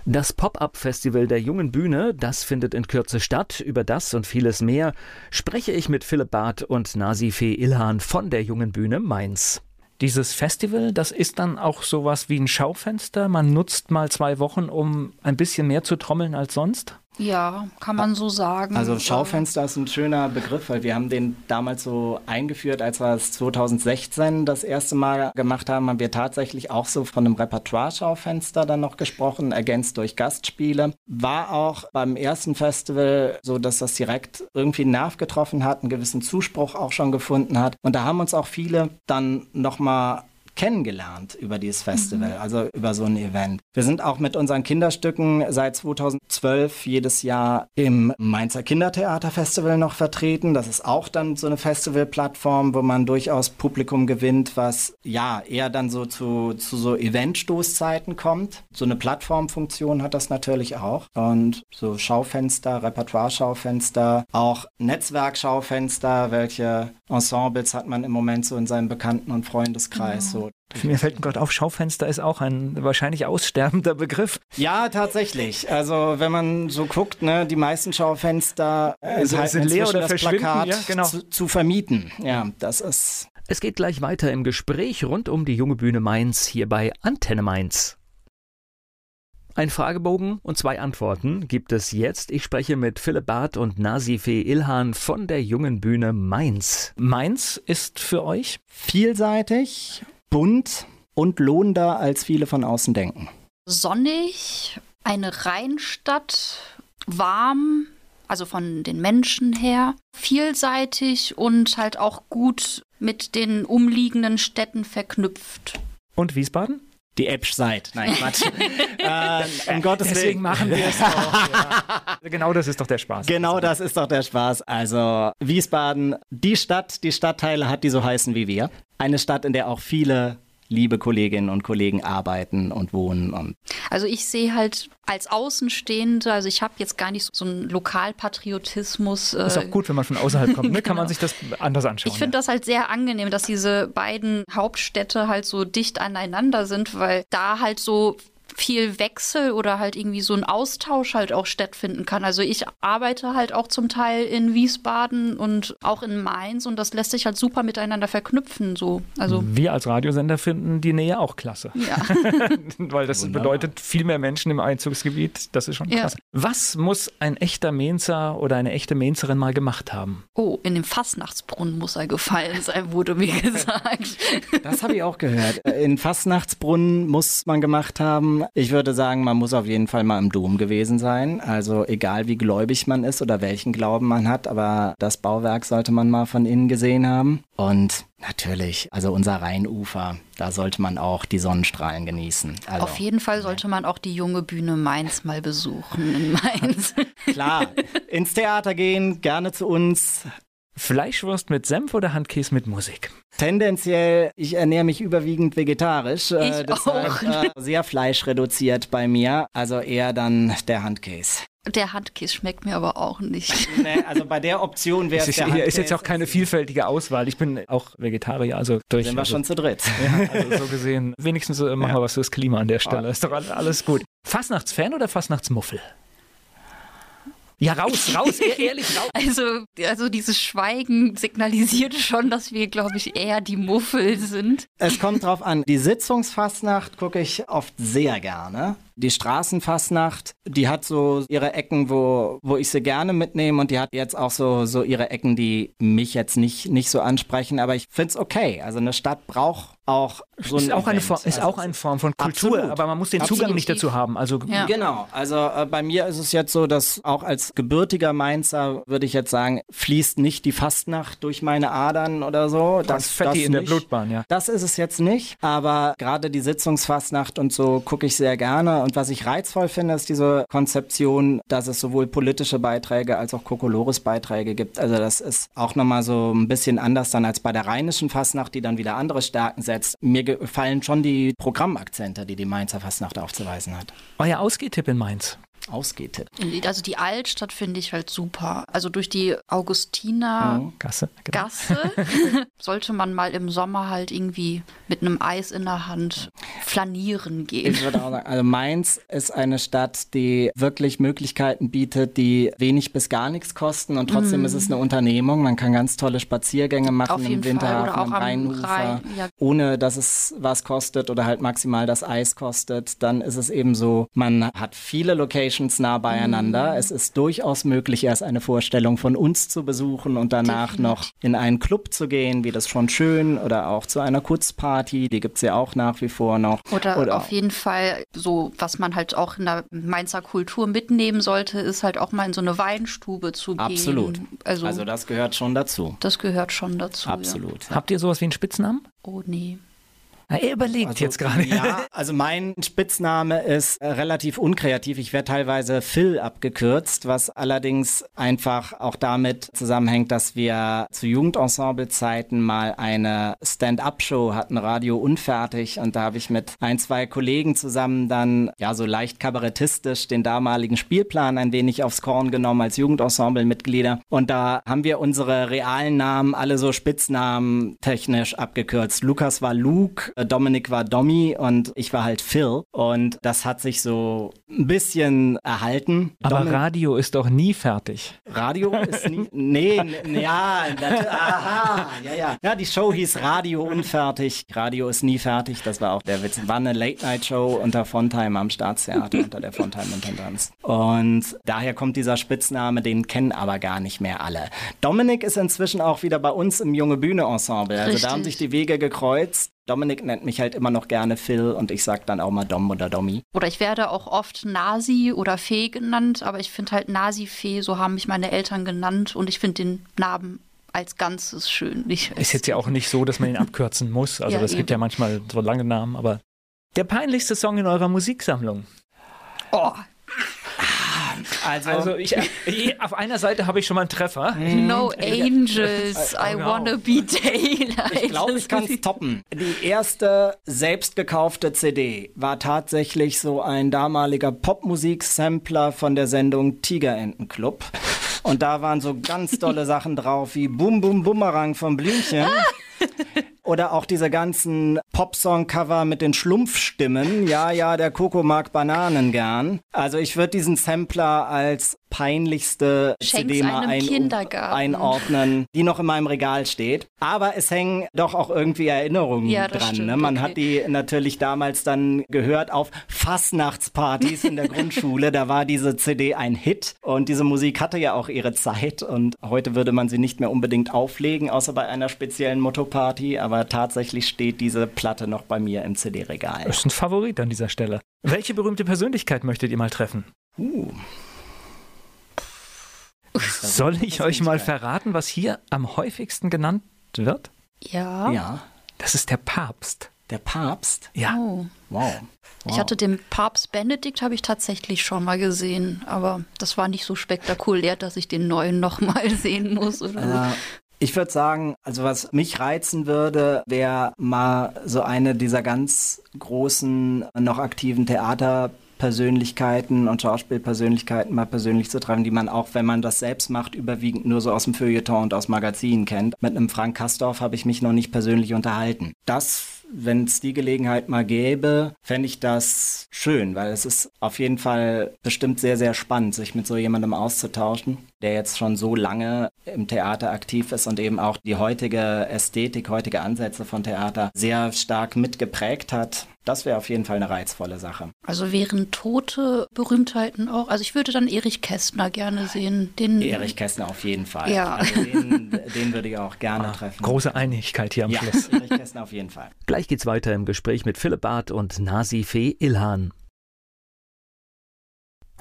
Das Pop-up-Festival der jungen Bühne, das findet in Kürze statt. Über das und vieles mehr spreche ich mit Philipp Barth und Nasifee Ilhan von der jungen Bühne Mainz. Dieses Festival, das ist dann auch sowas wie ein Schaufenster. Man nutzt mal zwei Wochen, um ein bisschen mehr zu trommeln als sonst. Ja, kann man so sagen. Also Schaufenster ist ein schöner Begriff, weil wir haben den damals so eingeführt, als wir es 2016 das erste Mal gemacht haben, haben wir tatsächlich auch so von einem Repertoire-Schaufenster dann noch gesprochen, ergänzt durch Gastspiele. War auch beim ersten Festival so, dass das direkt irgendwie Nerv getroffen hat, einen gewissen Zuspruch auch schon gefunden hat. Und da haben uns auch viele dann nochmal kennengelernt über dieses Festival, mhm. also über so ein Event. Wir sind auch mit unseren Kinderstücken seit 2012 jedes Jahr im Mainzer Kindertheaterfestival noch vertreten. Das ist auch dann so eine Festivalplattform, wo man durchaus Publikum gewinnt, was ja eher dann so zu, zu so Eventstoßzeiten kommt. So eine Plattformfunktion hat das natürlich auch. Und so Schaufenster, Repertoire-Schaufenster, auch Netzwerkschaufenster, welche Ensembles hat man im Moment so in seinem Bekannten- und Freundeskreis. So mir fällt gerade auf, Schaufenster ist auch ein wahrscheinlich aussterbender Begriff. Ja, tatsächlich. Also wenn man so guckt, ne, die meisten Schaufenster also halt sind leer oder das Plakat ja, genau. zu, zu vermieten. Ja, das ist. Es geht gleich weiter im Gespräch rund um die junge Bühne Mainz hier bei Antenne Mainz. Ein Fragebogen und zwei Antworten gibt es jetzt. Ich spreche mit Philipp Barth und Nasife Ilhan von der jungen Bühne Mainz. Mainz ist für euch vielseitig bunt und lohnender, als viele von außen denken. Sonnig, eine Rheinstadt, warm, also von den Menschen her, vielseitig und halt auch gut mit den umliegenden Städten verknüpft. Und Wiesbaden? Die Epsch seid. Nein, Quatsch. äh, um Gottes Deswegen machen wir es auch. Ja. Genau das ist doch der Spaß. Genau das ist doch der Spaß. Also Wiesbaden, die Stadt, die Stadtteile hat, die so heißen wie wir. Eine Stadt, in der auch viele liebe Kolleginnen und Kollegen arbeiten und wohnen. Und also ich sehe halt als Außenstehende, also ich habe jetzt gar nicht so einen Lokalpatriotismus. Äh, ist auch gut, wenn man von außerhalb kommt, ne? kann man genau. sich das anders anschauen. Ich finde ja. das halt sehr angenehm, dass diese beiden Hauptstädte halt so dicht aneinander sind, weil da halt so viel Wechsel oder halt irgendwie so ein Austausch halt auch stattfinden kann. Also ich arbeite halt auch zum Teil in Wiesbaden und auch in Mainz und das lässt sich halt super miteinander verknüpfen. So. Also Wir als Radiosender finden die Nähe auch klasse. Ja. Weil das Wunderbar. bedeutet viel mehr Menschen im Einzugsgebiet. Das ist schon klasse. Ja. Was muss ein echter Mainzer oder eine echte Mainzerin mal gemacht haben? Oh, in dem Fastnachtsbrunnen muss er gefallen sein, wurde mir gesagt. Das habe ich auch gehört. In Fastnachtsbrunnen muss man gemacht haben. Ich würde sagen, man muss auf jeden Fall mal im Dom gewesen sein. Also egal wie gläubig man ist oder welchen Glauben man hat, aber das Bauwerk sollte man mal von innen gesehen haben. Und natürlich, also unser Rheinufer, da sollte man auch die Sonnenstrahlen genießen. Also, auf jeden Fall sollte man auch die junge Bühne Mainz mal besuchen in Mainz. Klar, ins Theater gehen, gerne zu uns. Fleischwurst mit Senf oder Handkäse mit Musik? Tendenziell, ich ernähre mich überwiegend vegetarisch. Äh, ich auch. Äh, sehr fleischreduziert bei mir, also eher dann der Handkäse. Der Handkäse schmeckt mir aber auch nicht. Nee, also bei der Option wäre es der Handkäse. Ist jetzt auch keine vielfältige Auswahl. Ich bin auch Vegetarier, also durch. Sind wir also, schon zu dritt. Ja, also so gesehen, wenigstens äh, machen wir was fürs Klima an der Stelle. Ist doch alles gut. Fastnachtsfan oder Fastnachtsmuffel? Ja, raus, raus, ehrlich, raus. Also, also dieses Schweigen signalisiert schon, dass wir, glaube ich, eher die Muffel sind. Es kommt drauf an. Die Sitzungsfastnacht gucke ich oft sehr gerne. Die Straßenfastnacht, die hat so ihre Ecken, wo, wo ich sie gerne mitnehme und die hat jetzt auch so, so ihre Ecken, die mich jetzt nicht, nicht so ansprechen, aber ich finde es okay. Also eine Stadt braucht auch so ist, auch eine, Form, ist also auch eine Form von Kultur, absolut. aber man muss den Zugang absolut. nicht dazu haben. Also ja. Genau, also äh, bei mir ist es jetzt so, dass auch als gebürtiger Mainzer würde ich jetzt sagen, fließt nicht die Fastnacht durch meine Adern oder so. Das, das Fetti das in nicht. der Blutbahn, ja. Das ist es jetzt nicht, aber gerade die Sitzungsfastnacht und so gucke ich sehr gerne und was ich reizvoll finde, ist diese Konzeption, dass es sowohl politische Beiträge als auch Kokolores-Beiträge gibt. Also das ist auch nochmal so ein bisschen anders dann als bei der rheinischen Fastnacht, die dann wieder andere Stärken setzt. Mir gefallen schon die Programmakzente, die die Mainzer Fastnacht aufzuweisen hat. Euer Ausgehtipp in Mainz? Ausgeht. Also die Altstadt finde ich halt super. Also durch die Augustiner mhm. Gasse, genau. Gasse sollte man mal im Sommer halt irgendwie mit einem Eis in der Hand flanieren gehen. Ich würde auch sagen, also Mainz ist eine Stadt, die wirklich Möglichkeiten bietet, die wenig bis gar nichts kosten und trotzdem mm. ist es eine Unternehmung. Man kann ganz tolle Spaziergänge machen im Winterhafen, am Rheinufer, Rhein, ja. ohne dass es was kostet oder halt maximal das Eis kostet. Dann ist es eben so, man hat viele Locations Locations nah beieinander. Mhm. Es ist durchaus möglich, erst eine Vorstellung von uns zu besuchen und danach Definitiv. noch in einen Club zu gehen, wie das schon schön, oder auch zu einer Kurzparty, die gibt es ja auch nach wie vor noch. Oder, oder auf jeden Fall so, was man halt auch in der Mainzer Kultur mitnehmen sollte, ist halt auch mal in so eine Weinstube zu gehen. Absolut. Also, also das gehört schon dazu. Das gehört schon dazu. Absolut. Ja. Habt ihr sowas wie einen Spitznamen? Oh nee. Na, er überlegt also, jetzt gerade. Ja, also mein Spitzname ist äh, relativ unkreativ. Ich werde teilweise Phil abgekürzt, was allerdings einfach auch damit zusammenhängt, dass wir zu Jugendensemble-Zeiten mal eine Stand-up-Show hatten, Radio Unfertig. Und da habe ich mit ein, zwei Kollegen zusammen dann ja so leicht kabarettistisch den damaligen Spielplan ein wenig aufs Korn genommen als Jugendensemble-Mitglieder. Und da haben wir unsere realen Namen alle so Spitznamen technisch abgekürzt. Lukas war Luke, Dominik war Domi und ich war halt Phil. Und das hat sich so ein bisschen erhalten. Aber Domin Radio ist doch nie fertig. Radio ist nie. nee, ja, das, aha, ja, ja. Ja, die Show hieß Radio Unfertig. Radio ist nie fertig. Das war auch der Witz. War eine Late-Night-Show unter Fontheim am Staatstheater, unter der Fontheim-Intendanz. Und daher kommt dieser Spitzname, den kennen aber gar nicht mehr alle. Dominik ist inzwischen auch wieder bei uns im Junge Bühne Ensemble. Also Richtig. da haben sich die Wege gekreuzt. Dominik nennt mich halt immer noch gerne Phil und ich sag dann auch mal Dom oder Domi. Oder ich werde auch oft Nasi oder Fee genannt, aber ich finde halt Nasi-Fee, so haben mich meine Eltern genannt und ich finde den Namen als Ganzes schön. Ich ist jetzt ja auch nicht so, dass man ihn abkürzen muss. Also es gibt ja manchmal so lange Namen, aber der peinlichste Song in eurer Musiksammlung. Oh, also, also ich, auf einer Seite habe ich schon mal einen Treffer. No Angels, I genau. wanna be daylight. Ich glaube, ich kann es toppen. Die erste selbst gekaufte CD war tatsächlich so ein damaliger Popmusik-Sampler von der Sendung Tigerentenclub. Und da waren so ganz tolle Sachen drauf wie Bum Bum Bumerang vom Blümchen. Oder auch diese ganzen Popsong-Cover mit den Schlumpfstimmen. Ja, ja, der Coco mag Bananen gern. Also ich würde diesen Sampler als peinlichste Schenk's CD mal ein, einordnen, die noch in meinem Regal steht. Aber es hängen doch auch irgendwie Erinnerungen ja, dran. Stimmt, ne? Man okay. hat die natürlich damals dann gehört auf Fastnachtspartys in der Grundschule. Da war diese CD ein Hit und diese Musik hatte ja auch ihre Zeit und heute würde man sie nicht mehr unbedingt auflegen, außer bei einer speziellen Motto-Party. Aber tatsächlich steht diese Platte noch bei mir im CD-Regal. Das ist ein Favorit an dieser Stelle. Welche berühmte Persönlichkeit möchtet ihr mal treffen? Uh. Soll ich euch mal verraten, was hier am häufigsten genannt wird? Ja. Ja. Das ist der Papst. Der Papst? Ja. Oh. Wow. wow. Ich hatte den Papst Benedikt habe ich tatsächlich schon mal gesehen, aber das war nicht so spektakulär, dass ich den neuen noch mal sehen muss oder äh, Ich würde sagen, also was mich reizen würde, wäre mal so eine dieser ganz großen noch aktiven Theater Persönlichkeiten und Schauspielpersönlichkeiten mal persönlich zu treffen, die man auch, wenn man das selbst macht, überwiegend nur so aus dem Feuilleton und aus Magazinen kennt. Mit einem Frank Kastorf habe ich mich noch nicht persönlich unterhalten. Das wenn es die Gelegenheit mal gäbe, fände ich das schön, weil es ist auf jeden Fall bestimmt sehr, sehr spannend, sich mit so jemandem auszutauschen, der jetzt schon so lange im Theater aktiv ist und eben auch die heutige Ästhetik, heutige Ansätze von Theater sehr stark mitgeprägt hat. Das wäre auf jeden Fall eine reizvolle Sache. Also wären tote Berühmtheiten auch. Also ich würde dann Erich Kästner gerne sehen. Den Erich Kästner auf jeden Fall. Ja. Also den, den würde ich auch gerne ah, treffen. Große Einigkeit hier am ja, Schluss. Erich Kästner auf jeden Fall. Gleich geht's weiter im Gespräch mit Philipp Barth und Nasifee Ilhan.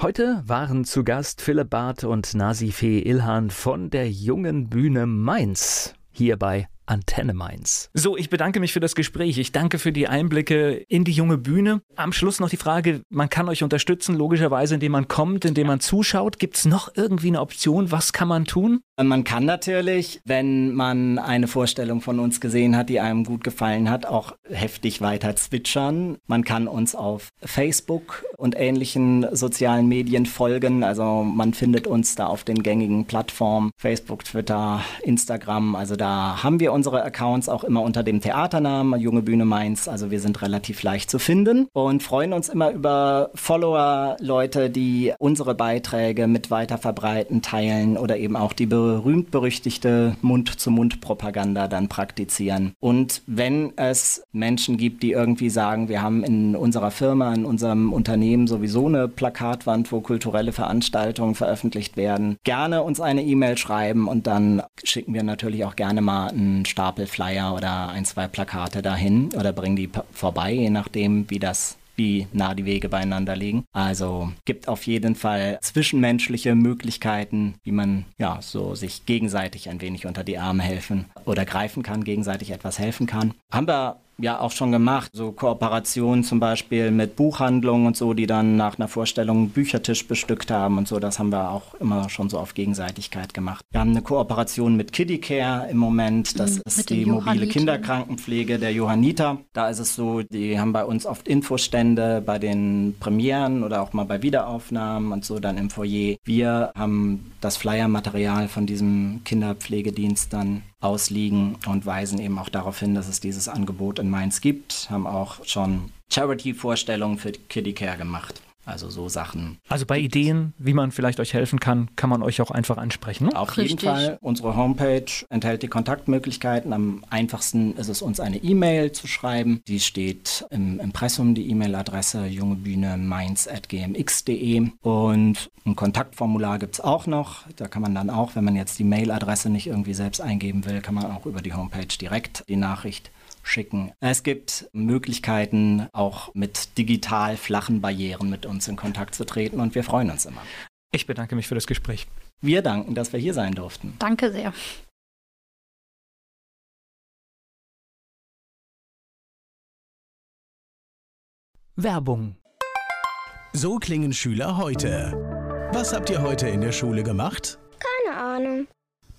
Heute waren zu Gast Philipp Barth und Nasifee Ilhan von der jungen Bühne Mainz hier bei Antenne Mainz. So, ich bedanke mich für das Gespräch. Ich danke für die Einblicke in die junge Bühne. Am Schluss noch die Frage, man kann euch unterstützen, logischerweise, indem man kommt, indem man zuschaut. Gibt es noch irgendwie eine Option? Was kann man tun? Man kann natürlich, wenn man eine Vorstellung von uns gesehen hat, die einem gut gefallen hat, auch heftig weiter zwitschern. Man kann uns auf Facebook und ähnlichen sozialen Medien folgen. Also man findet uns da auf den gängigen Plattformen Facebook, Twitter, Instagram. Also da haben wir unsere Accounts auch immer unter dem Theaternamen Junge Bühne Mainz. Also wir sind relativ leicht zu finden und freuen uns immer über Follower, Leute, die unsere Beiträge mit weiter verbreiten, teilen oder eben auch die Bürger berühmt-berüchtigte Mund-zu-Mund-Propaganda dann praktizieren. Und wenn es Menschen gibt, die irgendwie sagen, wir haben in unserer Firma, in unserem Unternehmen sowieso eine Plakatwand, wo kulturelle Veranstaltungen veröffentlicht werden, gerne uns eine E-Mail schreiben und dann schicken wir natürlich auch gerne mal einen Stapel Flyer oder ein, zwei Plakate dahin oder bringen die vorbei, je nachdem, wie das wie nah die Wege beieinander liegen. Also gibt auf jeden Fall zwischenmenschliche Möglichkeiten, wie man ja so sich gegenseitig ein wenig unter die Arme helfen oder greifen kann, gegenseitig etwas helfen kann. Haben wir ja auch schon gemacht. So Kooperationen zum Beispiel mit Buchhandlungen und so, die dann nach einer Vorstellung einen Büchertisch bestückt haben und so. Das haben wir auch immer schon so auf Gegenseitigkeit gemacht. Wir haben eine Kooperation mit Kiddicare im Moment. Das mhm, ist die mobile Kinderkrankenpflege der Johanniter. Da ist es so, die haben bei uns oft Infostände bei den Premieren oder auch mal bei Wiederaufnahmen und so dann im Foyer. Wir haben das Flyermaterial von diesem Kinderpflegedienst dann ausliegen und weisen eben auch darauf hin, dass es dieses Angebot in Mainz gibt, haben auch schon Charity-Vorstellungen für Kiddie Care gemacht. Also so Sachen. Also bei Ideen, wie man vielleicht euch helfen kann, kann man euch auch einfach ansprechen. Ne? Auf Richtig. jeden Fall. Unsere Homepage enthält die Kontaktmöglichkeiten. Am einfachsten ist es uns eine E-Mail zu schreiben. Die steht im Impressum, die E-Mail-Adresse jungebühne mainz.gmx.de. Und ein Kontaktformular gibt es auch noch. Da kann man dann auch, wenn man jetzt die Mail-Adresse nicht irgendwie selbst eingeben will, kann man auch über die Homepage direkt die Nachricht schicken. Es gibt Möglichkeiten, auch mit digital flachen Barrieren mit uns in Kontakt zu treten und wir freuen uns immer. Ich bedanke mich für das Gespräch. Wir danken, dass wir hier sein durften. Danke sehr. Werbung. So klingen Schüler heute. Was habt ihr heute in der Schule gemacht? Keine Ahnung.